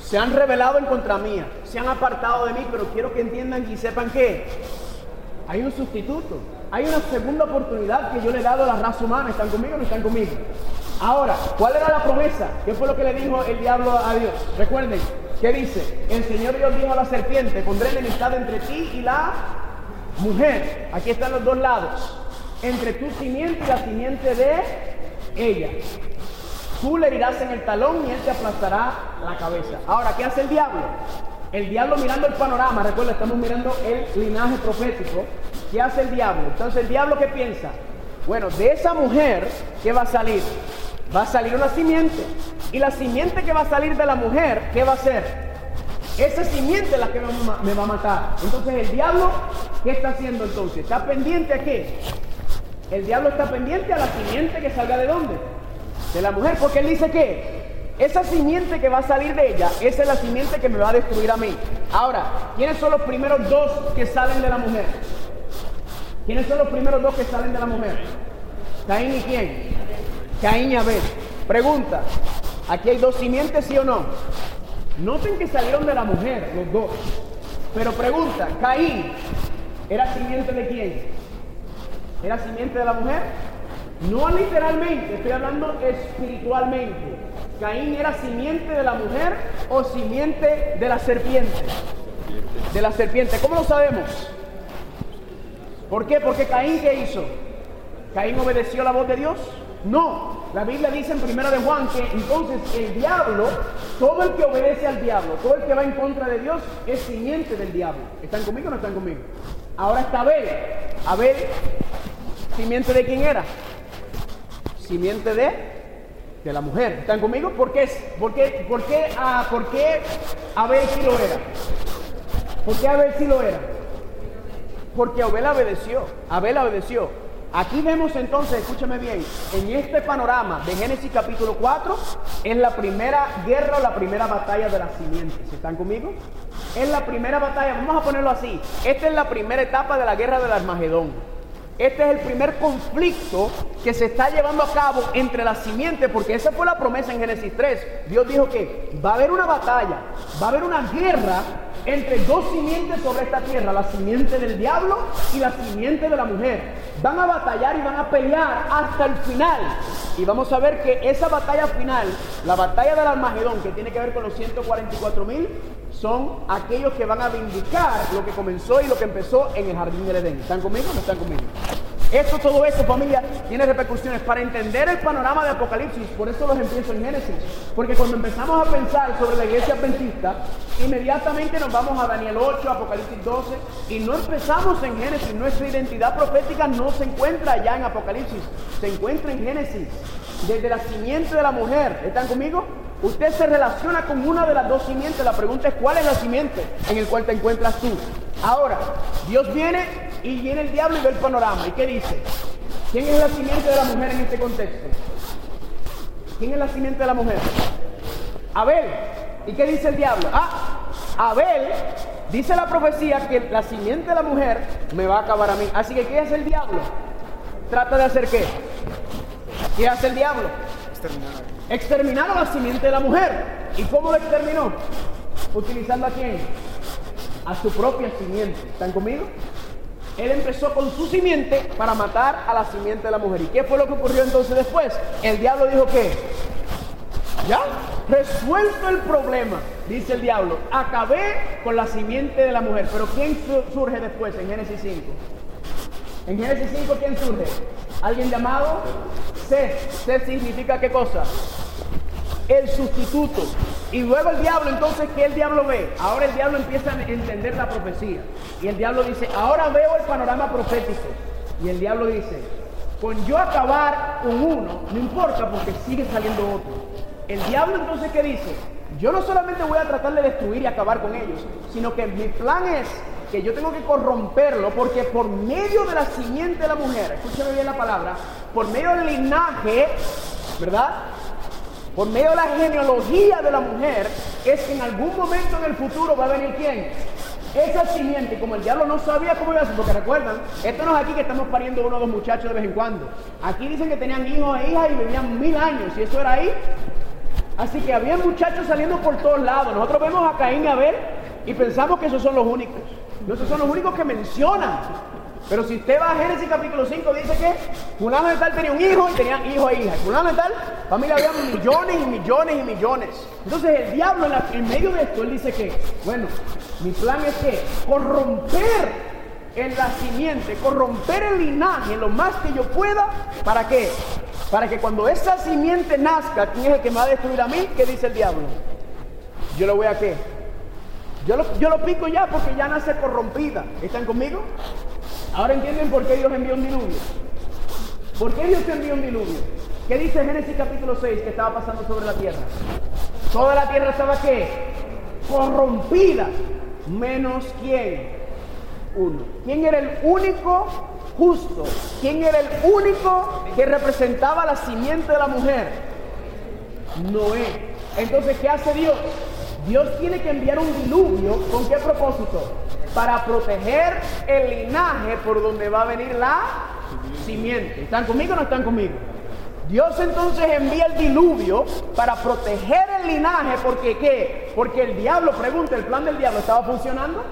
se han revelado en contra mía, se han apartado de mí, pero quiero que entiendan y sepan que hay un sustituto, hay una segunda oportunidad que yo le he dado a la raza humana. ¿Están conmigo o no están conmigo? Ahora, ¿cuál era la promesa? ¿Qué fue lo que le dijo el diablo a Dios? Recuerden, ¿Qué dice? El Señor Dios dijo a la serpiente, pondré enemistad entre ti y la mujer. Aquí están los dos lados. Entre tu simiente y la simiente de ella. Tú le herirás en el talón y él te aplastará la cabeza. Ahora, ¿qué hace el diablo? El diablo mirando el panorama, recuerda, estamos mirando el linaje profético. ¿Qué hace el diablo? Entonces, ¿el diablo qué piensa? Bueno, de esa mujer, ¿qué va a salir? Va a salir una simiente. Y la simiente que va a salir de la mujer, ¿qué va a hacer? Esa simiente es la que me va a matar. Entonces, el diablo, ¿qué está haciendo entonces? ¿Está pendiente a qué? El diablo está pendiente a la simiente que salga de dónde? De la mujer, porque él dice que esa simiente que va a salir de ella, esa es la simiente que me va a destruir a mí. Ahora, ¿quiénes son los primeros dos que salen de la mujer? ¿Quiénes son los primeros dos que salen de la mujer? Caín y quién? Caín y Abel. Pregunta, ¿aquí hay dos simientes, sí o no? Noten que salieron de la mujer los dos. Pero pregunta, ¿Caín era simiente de quién? ¿Era simiente de la mujer? No literalmente, estoy hablando espiritualmente. ¿Caín era simiente de la mujer o simiente de la serpiente? De la serpiente. ¿Cómo lo sabemos? ¿Por qué? Porque Caín ¿qué hizo? ¿Caín obedeció la voz de Dios? No. La Biblia dice en primera de Juan que entonces el diablo, todo el que obedece al diablo, todo el que va en contra de Dios, es simiente del diablo. ¿Están conmigo o no están conmigo? Ahora está Abel. Abel, simiente de quién era? Simiente de, de la mujer. ¿Están conmigo? ¿Por qué, por qué, por qué, ah, por qué Abel sí lo era? ¿Por qué Abel sí lo era? Porque Abel obedeció. Abel obedeció. Aquí vemos entonces, escúchame bien, en este panorama de Génesis capítulo 4 es la primera guerra o la primera batalla de las simientes. ¿Están conmigo? Es la primera batalla, vamos a ponerlo así. Esta es la primera etapa de la guerra del Armagedón. Este es el primer conflicto que se está llevando a cabo entre las simientes, porque esa fue la promesa en Génesis 3. Dios dijo que va a haber una batalla, va a haber una guerra entre dos simientes sobre esta tierra, la simiente del diablo y la simiente de la mujer. Van a batallar y van a pelear hasta el final. Y vamos a ver que esa batalla final, la batalla del Armagedón, que tiene que ver con los 144 mil, son aquellos que van a vindicar lo que comenzó y lo que empezó en el jardín del Edén. ¿Están conmigo o no están conmigo? Esto, todo esto, familia, tiene repercusiones. Para entender el panorama de Apocalipsis, por eso los empiezo en Génesis. Porque cuando empezamos a pensar sobre la iglesia adventista, inmediatamente nos vamos a Daniel 8, Apocalipsis 12, y no empezamos en Génesis. Nuestra identidad profética no se encuentra ya en Apocalipsis, se encuentra en Génesis. Desde la simiente de la mujer. ¿Están conmigo? Usted se relaciona con una de las dos simientes. La pregunta es cuál es la simiente en el cual te encuentras tú. Ahora, Dios viene y viene el diablo y ve el panorama. ¿Y qué dice? ¿Quién es la simiente de la mujer en este contexto? ¿Quién es la simiente de la mujer? Abel. ¿Y qué dice el diablo? Ah, Abel, dice la profecía que la simiente de la mujer me va a acabar a mí. Así que, ¿qué hace el diablo? Trata de hacer qué? ¿Qué hace el diablo? Exterminar. Exterminar a la simiente de la mujer. ¿Y cómo lo exterminó? Utilizando a quién? A su propia simiente. ¿Están conmigo? Él empezó con su simiente para matar a la simiente de la mujer. ¿Y qué fue lo que ocurrió entonces después? El diablo dijo que, ya, resuelto el problema, dice el diablo, acabé con la simiente de la mujer. Pero ¿quién surge después en Génesis 5? En Génesis 5, ¿quién surge? ¿Alguien llamado? Seth. Seth significa qué cosa? El sustituto. Y luego el diablo, entonces, ¿qué el diablo ve? Ahora el diablo empieza a entender la profecía. Y el diablo dice, ahora veo el panorama profético. Y el diablo dice, con yo acabar con uno, no importa porque sigue saliendo otro. El diablo entonces, ¿qué dice? Yo no solamente voy a tratar de destruir y acabar con ellos, sino que mi plan es que yo tengo que corromperlo porque por medio de la simiente de la mujer, escúchame bien la palabra, por medio del linaje, ¿verdad? por medio de la genealogía de la mujer, es que en algún momento en el futuro va a venir quién? Esa simiente, como el diablo no sabía cómo iba a ser, porque recuerdan, esto no es aquí que estamos pariendo uno o dos muchachos de vez en cuando. Aquí dicen que tenían hijos e hijas y vivían mil años, y eso era ahí. Así que había muchachos saliendo por todos lados. Nosotros vemos a Caín y Abel y pensamos que esos son los únicos. No, esos son los únicos que mencionan. Pero si usted va a Génesis capítulo 5, dice que fulano de tal tenía un hijo y tenía hijo e hija. Fulano de tal, familia había millones y millones y millones. Entonces el diablo en, en medio de esto, él dice que, bueno, mi plan es que corromper en la simiente, corromper el linaje lo más que yo pueda, ¿para qué? Para que cuando esa simiente nazca, ¿quién es el que me va a destruir a mí? ¿Qué dice el diablo? Yo lo voy a qué? Yo lo, pico ya porque ya nace corrompida. ¿Están conmigo? Ahora entienden por qué Dios envió un diluvio. ¿Por qué Dios envió un diluvio? ¿Qué dice Génesis capítulo 6 que estaba pasando sobre la tierra? Toda la tierra estaba qué? Corrompida. Menos quién? Uno. ¿Quién era el único justo? ¿Quién era el único que representaba la simiente de la mujer? Noé. Entonces, ¿qué hace Dios? Dios tiene que enviar un diluvio. ¿Con qué propósito? Para proteger el linaje por donde va a venir la simiente. ¿Están conmigo o no están conmigo? Dios entonces envía el diluvio para proteger el linaje. ¿Porque qué? Porque el diablo, pregunta, ¿el plan del diablo estaba funcionando?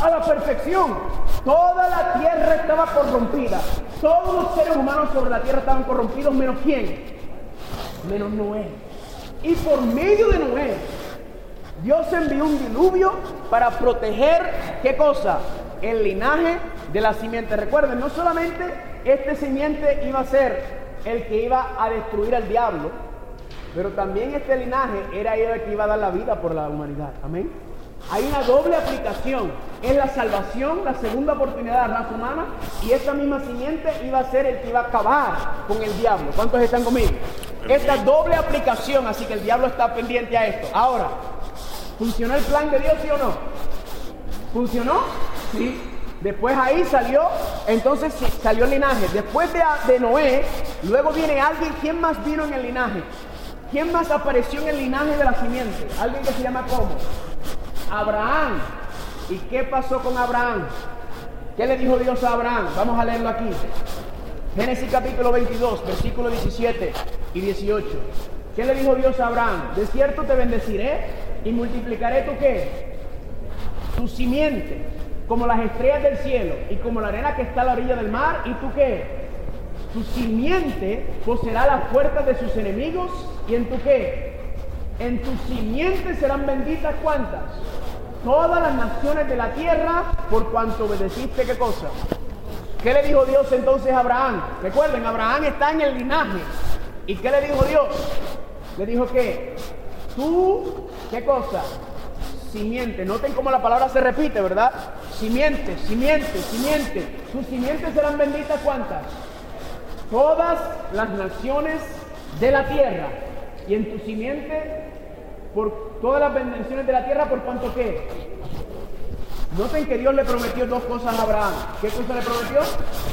A la perfección. Toda la tierra estaba corrompida. Todos los seres humanos sobre la tierra estaban corrompidos, menos quién? Menos Noé. Y por medio de Noé, Dios envió un diluvio para proteger, ¿qué cosa? El linaje de la simiente. Recuerden, no solamente este simiente iba a ser el que iba a destruir al diablo, pero también este linaje era el que iba a dar la vida por la humanidad. Amén. Hay una doble aplicación. Es la salvación, la segunda oportunidad de la raza humana. Y esta misma simiente iba a ser el que iba a acabar con el diablo. ¿Cuántos están conmigo? Esta doble aplicación, así que el diablo está pendiente a esto. Ahora, ¿funcionó el plan de Dios, sí o no? ¿Funcionó? Sí. Después ahí salió, entonces salió el linaje. Después de, Noé, luego viene alguien. ¿Quién más vino en el linaje? ¿Quién más apareció en el linaje de la simiente? Alguien que se llama ¿cómo? Abraham. ¿Y qué pasó con Abraham? ¿Qué le dijo Dios a Abraham? Vamos a leerlo aquí. Génesis capítulo 22, versículo 17 y 18. ¿Qué le dijo Dios a Abraham? De cierto te bendeciré y multiplicaré tu qué? Tu simiente, como las estrellas del cielo y como la arena que está a la orilla del mar. ¿Y tú qué? Tu simiente poseerá las puertas de sus enemigos. ¿Y en tu qué? En tu simiente serán benditas cuántas? Todas las naciones de la tierra por cuanto obedeciste qué cosa? ¿Qué le dijo Dios entonces a Abraham? Recuerden, Abraham está en el linaje. ¿Y qué le dijo Dios? Le dijo que tú, ¿qué cosa? Simiente. Noten cómo la palabra se repite, ¿verdad? Simiente, simiente, simiente. Sus simientes serán benditas cuántas? Todas las naciones de la tierra. Y en tu simiente, por todas las bendiciones de la tierra, ¿por cuánto qué? Noten que Dios le prometió dos cosas a Abraham. ¿Qué cosa le prometió?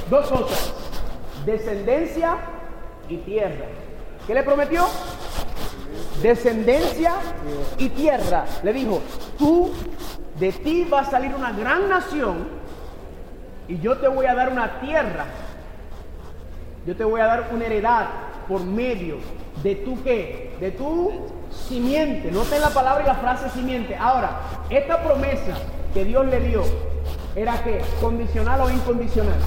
Dos cosas. Descendencia y tierra. ¿Qué le prometió? Descendencia y tierra. Le dijo, tú, de ti va a salir una gran nación y yo te voy a dar una tierra. Yo te voy a dar una heredad por medio de tu qué? De tu simiente. Noten la palabra y la frase simiente. Ahora, esta promesa que Dios le dio era que condicional o incondicional.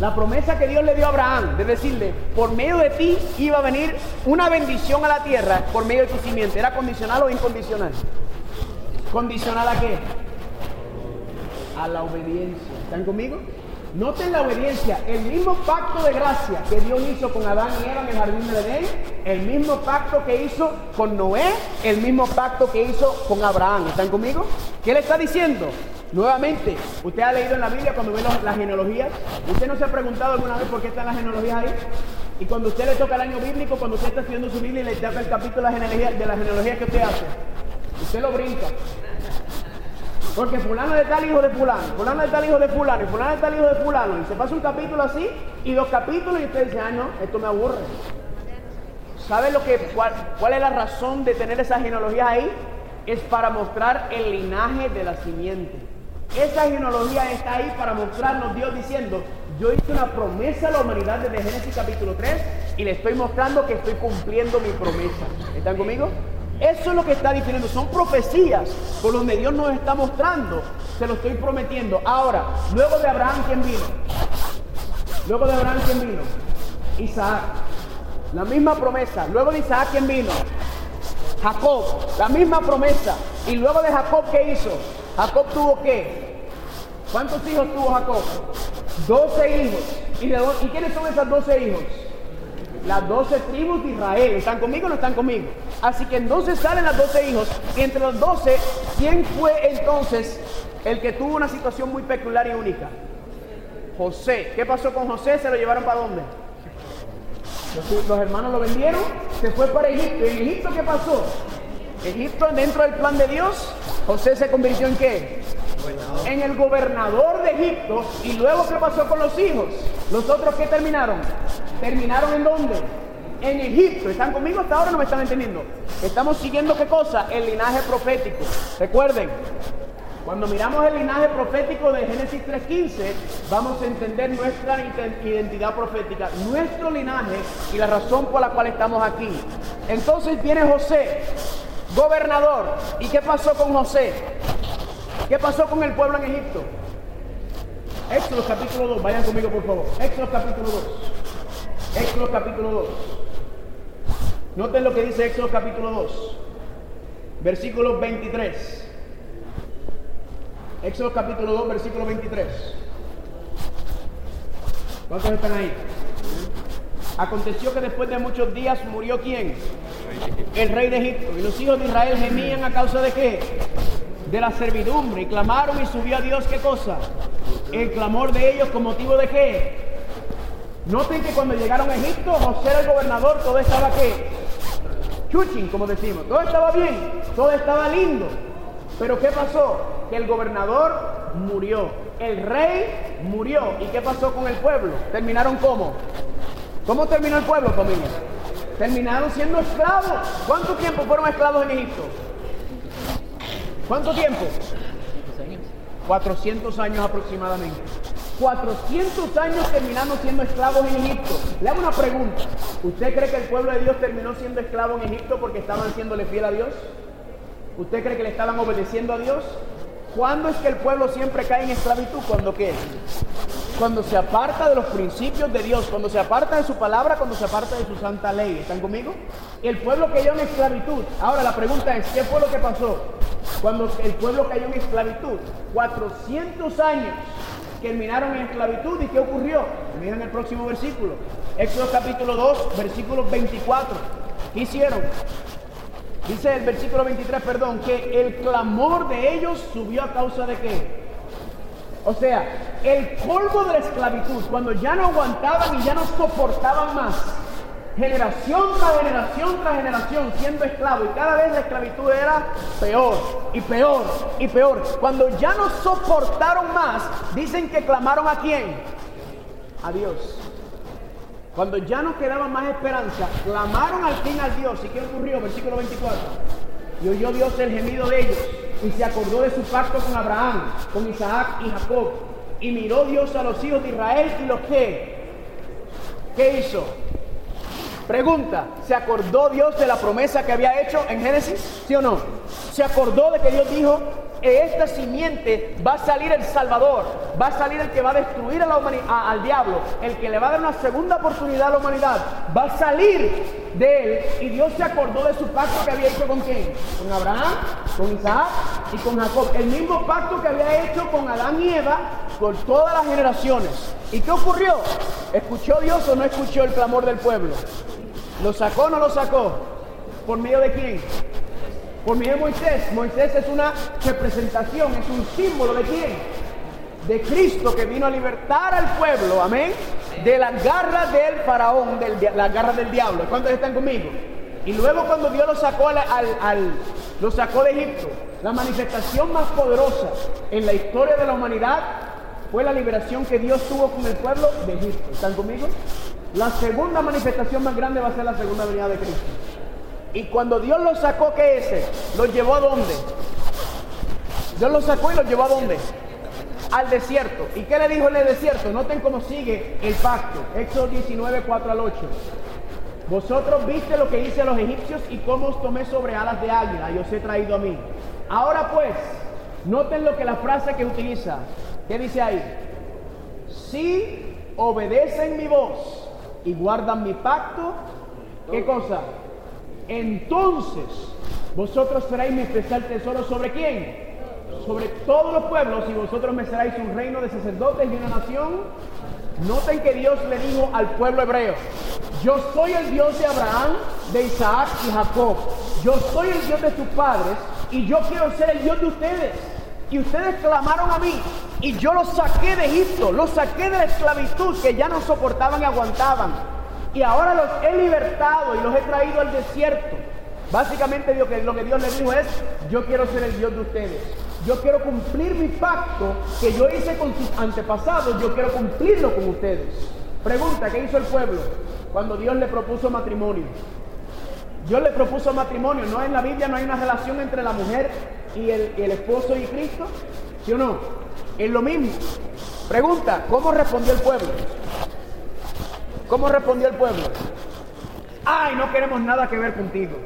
La promesa que Dios le dio a Abraham de decirle, por medio de ti iba a venir una bendición a la tierra por medio de tu simiente, ¿era condicional o incondicional? ¿Condicional a qué? A la obediencia. ¿Están conmigo? Noten la obediencia, el mismo pacto de gracia que Dios hizo con Adán y Eva en el jardín de Edén, el mismo pacto que hizo con Noé, el mismo pacto que hizo con Abraham. ¿Están conmigo? ¿Qué le está diciendo? Nuevamente, usted ha leído en la Biblia cuando ve las genealogías, usted no se ha preguntado alguna vez por qué están las genealogías ahí. Y cuando usted le toca el año bíblico, cuando usted está estudiando su Biblia y le toca el capítulo de la genealogía, de la genealogía que usted hace, usted lo brinca. Porque fulano de tal hijo de fulano, fulano de tal hijo de fulano, y fulano de tal hijo de fulano. Y se pasa un capítulo así y dos capítulos y usted dice, ah, no, esto me aburre. ¿Sabe lo que, cuál, cuál es la razón de tener esa genealogía ahí? Es para mostrar el linaje de la simiente. Esa genealogía está ahí para mostrarnos Dios diciendo, yo hice una promesa a la humanidad desde Génesis capítulo 3 y le estoy mostrando que estoy cumpliendo mi promesa. ¿Están conmigo? Eso es lo que está diciendo. Son profecías por donde Dios nos está mostrando. Se lo estoy prometiendo. Ahora, luego de Abraham, ¿quién vino? Luego de Abraham, ¿quién vino? Isaac. La misma promesa. Luego de Isaac, ¿quién vino? Jacob. La misma promesa. Y luego de Jacob, ¿qué hizo? Jacob tuvo qué? ¿Cuántos hijos tuvo Jacob? Doce hijos. ¿Y, ¿Y quiénes son esos doce hijos? Las doce tribus de Israel. ¿Están conmigo o no están conmigo? Así que entonces salen las doce hijos. Y entre los doce, ¿quién fue entonces el que tuvo una situación muy peculiar y única? José. ¿Qué pasó con José? ¿Se lo llevaron para dónde? Los, hermanos lo vendieron, se fue para Egipto. ¿Y Egipto qué pasó? Egipto dentro del plan de Dios, José se convirtió en qué? En el gobernador de Egipto. ¿Y luego qué pasó con los hijos? ¿Los otros qué terminaron? ¿Terminaron en dónde? En Egipto. ¿Están conmigo hasta ahora? No me están entendiendo. Estamos siguiendo qué cosa? El linaje profético. Recuerden, cuando miramos el linaje profético de Génesis 3.15, vamos a entender nuestra identidad profética, nuestro linaje y la razón por la cual estamos aquí. Entonces viene José, gobernador. ¿Y qué pasó con José? ¿Qué pasó con el pueblo en Egipto? Éxodo capítulo 2, vayan conmigo por favor. Éxodo capítulo 2. Éxodo capítulo 2. Noten lo que dice Éxodo capítulo 2, versículo 23. Éxodo capítulo 2, versículo 23. ¿Cuántos están ahí? Aconteció que después de muchos días murió quién? El rey de Egipto. Y los hijos de Israel gemían a causa de qué? De la servidumbre. Y clamaron y subió a Dios qué cosa? El clamor de ellos con motivo de qué? Noten que cuando llegaron a Egipto, José era el gobernador, todo estaba qué? Chuchín, como decimos. Todo estaba bien, todo estaba lindo. Pero ¿qué pasó? Que el gobernador murió, el rey murió. ¿Y qué pasó con el pueblo? ¿Terminaron cómo? ¿Cómo terminó el pueblo, familia? Terminaron siendo esclavos. ¿Cuánto tiempo fueron esclavos en Egipto? ¿Cuánto tiempo? 400 años aproximadamente. 400 años terminando siendo esclavos en Egipto. Le hago una pregunta. ¿Usted cree que el pueblo de Dios terminó siendo esclavo en Egipto porque estaban siéndole fiel a Dios? ¿Usted cree que le estaban obedeciendo a Dios? ¿Cuándo es que el pueblo siempre cae en esclavitud? ¿Cuándo qué? Cuando se aparta de los principios de Dios, cuando se aparta de su palabra, cuando se aparta de su santa ley. ¿Están conmigo? El pueblo cayó en esclavitud. Ahora la pregunta es, ¿qué fue lo que pasó? Cuando el pueblo cayó en esclavitud. 400 años terminaron en esclavitud. ¿Y qué ocurrió? Miren el próximo versículo. Éxodo capítulo 2, versículo 24. ¿Qué hicieron? Dice el versículo 23, perdón, que el clamor de ellos subió a causa de qué? O sea, el polvo de la esclavitud, cuando ya no aguantaban y ya no soportaban más, generación tras generación tras generación siendo esclavo y cada vez la esclavitud era peor y peor y peor. Cuando ya no soportaron más, dicen que clamaron a quién? A Dios. Cuando ya no quedaba más esperanza, clamaron al fin al Dios. ¿Y qué ocurrió? Versículo 24. Y oyó Dios el gemido de ellos y se acordó de su pacto con Abraham, con Isaac y Jacob. Y miró Dios a los hijos de Israel y los que. ¿Qué hizo? Pregunta, ¿se acordó Dios de la promesa que había hecho en Génesis? ¿Sí o no? ¿Se acordó de que Dios dijo, esta simiente va a salir el Salvador, va a salir el que va a destruir a la al diablo, el que le va a dar una segunda oportunidad a la humanidad, va a salir de él. Y Dios se acordó de su pacto que había hecho con quién? Con Abraham, con Isaac y con Jacob. El mismo pacto que había hecho con Adán y Eva por todas las generaciones. ¿Y qué ocurrió? ¿Escuchó Dios o no escuchó el clamor del pueblo? ¿Lo sacó o no lo sacó? ¿Por medio de quién? Por medio de Moisés. Moisés es una representación, es un símbolo de quién? De Cristo que vino a libertar al pueblo, amén, de las garras del faraón, de las garras del diablo. ¿Cuántos están conmigo? Y luego cuando Dios lo sacó, al, al, lo sacó de Egipto, la manifestación más poderosa en la historia de la humanidad fue la liberación que Dios tuvo con el pueblo de Egipto. ¿Están conmigo? La segunda manifestación más grande va a ser la segunda venida de Cristo. Y cuando Dios lo sacó, ¿qué es? ¿Lo llevó a dónde? Dios lo sacó y lo llevó a dónde? Al desierto. ¿Y qué le dijo en el desierto? Noten cómo sigue el pacto. Éxodo 19, 4 al 8. Vosotros viste lo que hice a los egipcios y cómo os tomé sobre alas de águila y os he traído a mí. Ahora pues, noten lo que la frase que utiliza. ¿Qué dice ahí? Si obedecen mi voz y guardan mi pacto, ¿qué cosa? Entonces vosotros seréis mi especial tesoro sobre quién? Sobre todos los pueblos y vosotros me seréis un reino de sacerdotes y una nación. Noten que Dios le dijo al pueblo hebreo, yo soy el Dios de Abraham, de Isaac y Jacob. Yo soy el Dios de tus padres y yo quiero ser el Dios de ustedes. Y ustedes clamaron a mí y yo los saqué de Egipto, los saqué de la esclavitud que ya no soportaban y aguantaban. Y ahora los he libertado y los he traído al desierto. Básicamente lo que, lo que Dios les dijo es, yo quiero ser el Dios de ustedes. Yo quiero cumplir mi pacto que yo hice con sus antepasados, yo quiero cumplirlo con ustedes. Pregunta, ¿qué hizo el pueblo cuando Dios le propuso matrimonio? Dios le propuso matrimonio, ¿no? En la Biblia no hay una relación entre la mujer y el, y el esposo y Cristo, ¿sí o no? Es lo mismo. Pregunta, ¿cómo respondió el pueblo? ¿Cómo respondió el pueblo? Ay, no queremos nada que ver contigo.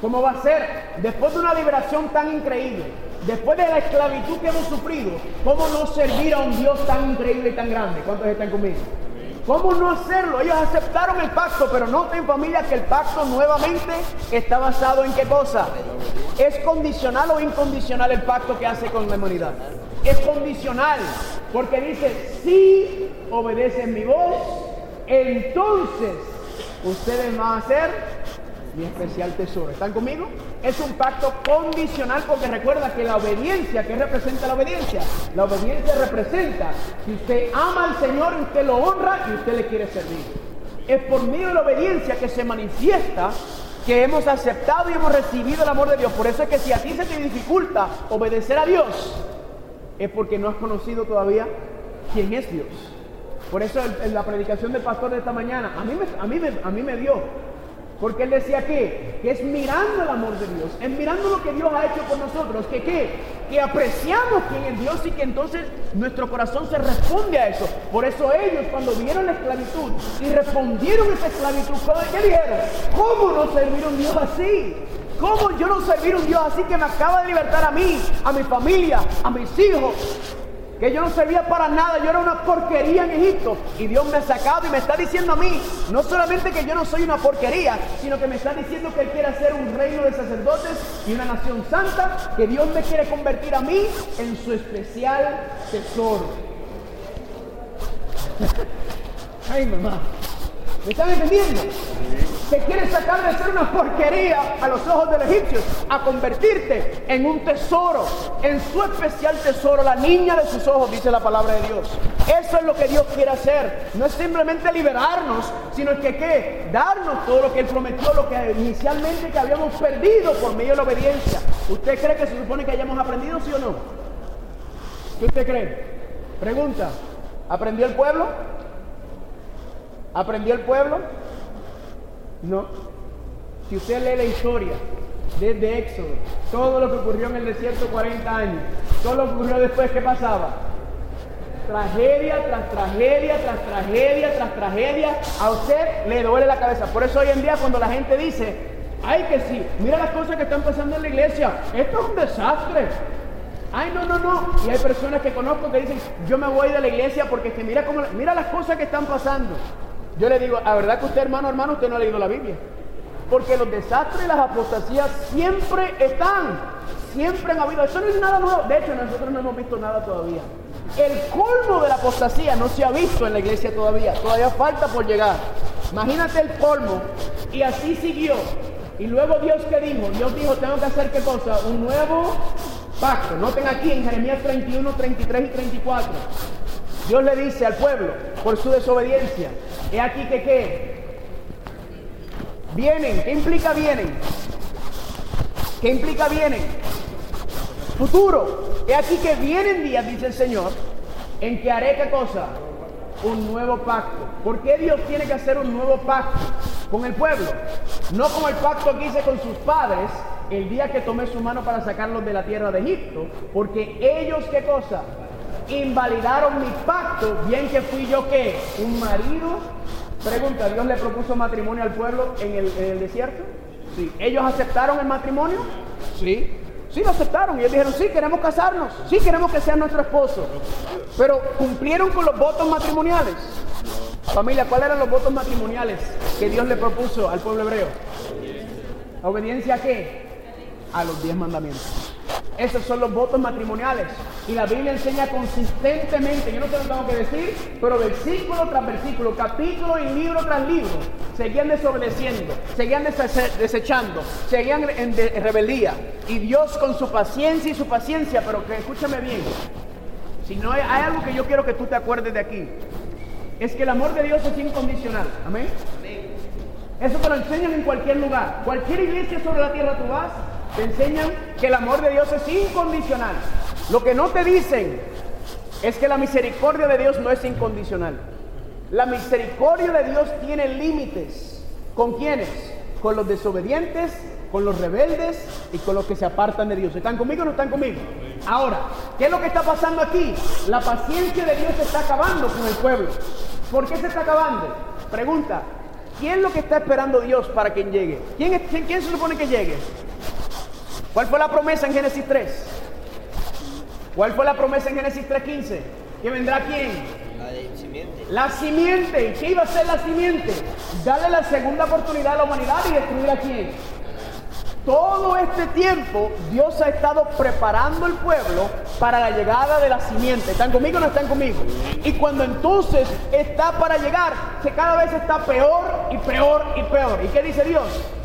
¿Cómo va a ser? Después de una liberación tan increíble, después de la esclavitud que hemos sufrido, ¿cómo no servir a un Dios tan increíble y tan grande? ¿Cuántos están conmigo? ¿Cómo no hacerlo? Ellos aceptaron el pacto, pero noten familia que el pacto nuevamente está basado en qué cosa? ¿Es condicional o incondicional el pacto que hace con la humanidad? Es condicional, porque dice, si obedecen mi voz, entonces ustedes van a ser mi especial tesoro. ¿Están conmigo? Es un pacto condicional porque recuerda que la obediencia, ¿qué representa la obediencia? La obediencia representa que usted ama al Señor, usted lo honra y usted le quiere servir. Es por medio de la obediencia que se manifiesta que hemos aceptado y hemos recibido el amor de Dios. Por eso es que si a ti se te dificulta obedecer a Dios, es porque no has conocido todavía quién es Dios. Por eso la predicación del pastor de esta mañana, a mí me, a mí a mí me dio porque él decía que, que es mirando el amor de Dios, es mirando lo que Dios ha hecho por nosotros, que qué, que apreciamos quién es Dios y que entonces nuestro corazón se responde a eso. Por eso ellos cuando vieron la esclavitud y respondieron esa esclavitud, ¿qué dijeron? ¿Cómo no servir un Dios así? ¿Cómo yo no servir a un Dios así que me acaba de libertar a mí, a mi familia, a mis hijos? Que yo no servía para nada, yo era una porquería en Egipto. Y Dios me ha sacado y me está diciendo a mí, no solamente que yo no soy una porquería, sino que me está diciendo que Él quiere hacer un reino de sacerdotes y una nación santa, que Dios me quiere convertir a mí en su especial tesoro. *laughs* Ay, mamá. ¿Me están entendiendo? Te quiere sacar de ser una porquería a los ojos del egipcio, a convertirte en un tesoro, en su especial tesoro, la niña de sus ojos, dice la palabra de Dios. Eso es lo que Dios quiere hacer. No es simplemente liberarnos, sino que qué? Darnos todo lo que Él prometió, lo que inicialmente que habíamos perdido por medio de la obediencia. ¿Usted cree que se supone que hayamos aprendido, sí o no? ¿Qué usted cree? Pregunta, ¿aprendió el pueblo? ¿Aprendió el pueblo? No. Si usted lee la historia desde Éxodo, todo lo que ocurrió en el desierto 40 años, todo lo que ocurrió después, ¿qué pasaba? Tragedia tras tragedia, tras tragedia, tras tragedia. A usted le duele la cabeza. Por eso hoy en día cuando la gente dice, ay que sí, mira las cosas que están pasando en la iglesia, esto es un desastre. Ay, no, no, no. Y hay personas que conozco que dicen, yo me voy de la iglesia porque que mira cómo, mira las cosas que están pasando. Yo le digo, la verdad que usted, hermano, hermano, usted no ha leído la Biblia. Porque los desastres y las apostasías siempre están, siempre han habido. Eso no es nada nuevo. De hecho, nosotros no hemos visto nada todavía. El colmo de la apostasía no se ha visto en la iglesia todavía. Todavía falta por llegar. Imagínate el colmo. Y así siguió. Y luego Dios que dijo, Dios dijo, tengo que hacer qué cosa? Un nuevo pacto. Noten aquí en Jeremías 31, 33 y 34. Dios le dice al pueblo, por su desobediencia, he aquí que qué. Vienen, ¿qué implica vienen? ¿Qué implica vienen? Futuro. He aquí que vienen días, dice el Señor, en que haré qué cosa? Un nuevo pacto. ¿Por qué Dios tiene que hacer un nuevo pacto con el pueblo? No como el pacto que hice con sus padres el día que tomé su mano para sacarlos de la tierra de Egipto, porque ellos qué cosa? Invalidaron mi pacto, bien que fui yo que un marido Pregunta, ¿Dios le propuso matrimonio al pueblo en el, desierto? Sí. ¿Ellos aceptaron el matrimonio? Sí. Sí, lo aceptaron. Y ellos dijeron, sí, queremos casarnos. Sí, queremos que sea nuestro esposo. Pero cumplieron con los votos matrimoniales. Familia, ¿cuáles eran los votos matrimoniales que Dios le propuso al pueblo hebreo? ¿Obediencia a qué? A los diez mandamientos. Esos son los votos matrimoniales. Y la Biblia enseña consistentemente, yo no te lo tengo que decir, pero versículo tras versículo, capítulo y libro tras libro, seguían desobedeciendo, seguían desechando, seguían en, rebeldía. Y Dios con su paciencia y su paciencia, pero que escúchame bien, si no hay, hay algo que yo quiero que tú te acuerdes de aquí, es que el amor de Dios es incondicional. Amén. Eso te lo enseñan en cualquier lugar. Cualquier iglesia sobre la tierra tú vas, te enseñan que el amor de Dios es incondicional. Lo que no te dicen es que la misericordia de Dios no es incondicional. La misericordia de Dios tiene límites. ¿Con quiénes? Con los desobedientes, con los rebeldes y con los que se apartan de Dios. ¿Están conmigo o no están conmigo? Ahora, ¿qué es lo que está pasando aquí? La paciencia de Dios se está acabando con el pueblo. ¿Por qué se está acabando? Pregunta, ¿quién es lo que está esperando Dios para que llegue? ¿Quién, quién se supone que llegue? ¿Cuál fue la promesa en Génesis 3? ¿Cuál fue la promesa en Génesis 3.15? ¿Que vendrá quién? La simiente. La simiente. ¿Y qué iba a ser la simiente? Darle la segunda oportunidad a la humanidad y destruir a quién? Todo este tiempo Dios ha estado preparando el pueblo para la llegada de la simiente. ¿Están conmigo o no están conmigo? Y cuando entonces está para llegar, se cada vez está peor y peor y peor. ¿Y qué dice Dios?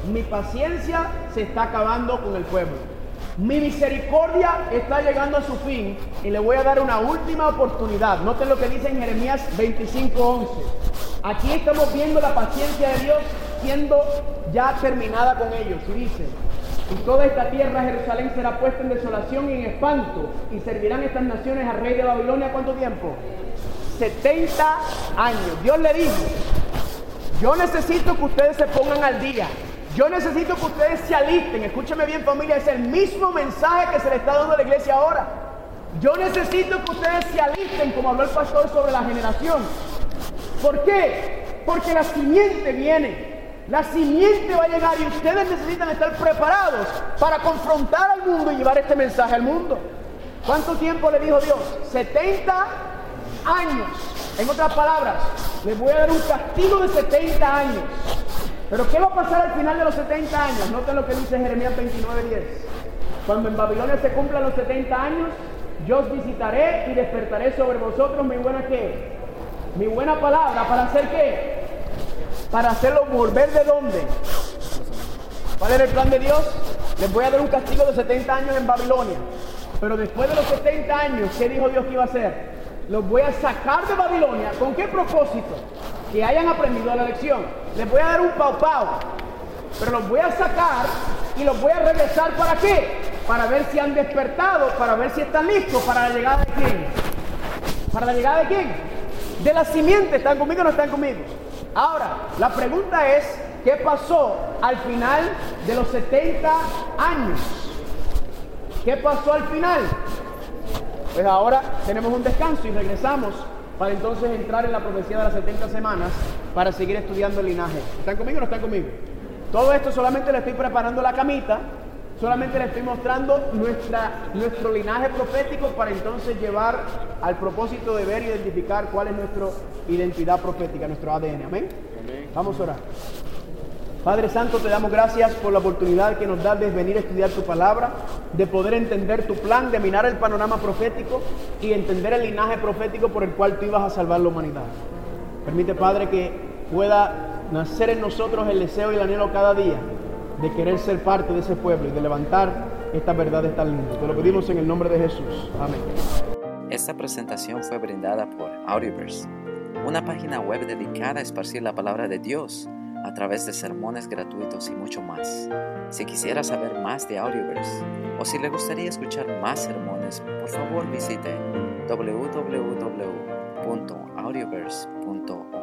Mi paciencia se está acabando con el pueblo. Mi misericordia está llegando a su fin y le voy a dar una última oportunidad. Noten lo que dice en Jeremías 25:11. Aquí estamos viendo la paciencia de Dios siendo ya terminada con ellos. Y dice, y toda esta tierra, Jerusalén, será puesta en desolación y en espanto, y servirán estas naciones al rey de Babilonia cuánto tiempo? 70 años. Dios le dijo, yo necesito que ustedes se pongan al día. Yo necesito que ustedes se alisten. Escúcheme bien familia, es el mismo mensaje que se le está dando a la iglesia ahora. Yo necesito que ustedes se alisten, como habló el pastor sobre la generación. ¿Por qué? Porque la simiente viene. La simiente va a llegar y ustedes necesitan estar preparados para confrontar al mundo y llevar este mensaje al mundo. ¿Cuánto tiempo le dijo Dios? 70 años. En otras palabras, les voy a dar un castigo de 70 años. Pero ¿qué va a pasar al final de los 70 años? Noten lo que dice Jeremías 29:10. Cuando en Babilonia se cumplan los 70 años, yo os visitaré y despertaré sobre vosotros mi buena? Mi buena palabra para hacer qué? Para hacerlo volver de dónde. ¿Cuál era el plan de Dios? Les voy a dar un castigo de 70 años en Babilonia. Pero después de los 70 años, ¿qué dijo Dios que iba a hacer? Los voy a sacar de Babilonia. ¿Con qué propósito? Que hayan aprendido la lección. Les voy a dar un pau pau. Pero los voy a sacar y los voy a regresar para qué? Para ver si han despertado, para ver si están listos para la llegada de quién. ¿Para la llegada de quién? De la simiente. ¿Están conmigo o no están conmigo? Ahora, la pregunta es, ¿qué pasó al final de los 70 años? ¿Qué pasó al final? Pues ahora tenemos un descanso y regresamos para entonces entrar en la profecía de las 70 semanas para seguir estudiando el linaje. ¿Están conmigo o no están conmigo? Todo esto solamente le estoy preparando la camita, solamente le estoy mostrando nuestra, nuestro linaje profético para entonces llevar al propósito de ver y identificar cuál es nuestra identidad profética, nuestro ADN. Amén. Vamos a orar. Padre Santo, te damos gracias por la oportunidad que nos das de venir a estudiar tu palabra, de poder entender tu plan, de mirar el panorama profético y entender el linaje profético por el cual tú ibas a salvar la humanidad. Permite, Padre, que pueda nacer en nosotros el deseo y el anhelo cada día de querer ser parte de ese pueblo y de levantar estas verdades tan lindas. Te lo pedimos en el nombre de Jesús. Amén. Esta presentación fue brindada por Audioverse, una página web dedicada a esparcir la palabra de Dios a través de sermones gratuitos y mucho más. Si quisiera saber más de Audioverse o si le gustaría escuchar más sermones, por favor visite www.audioverse.org.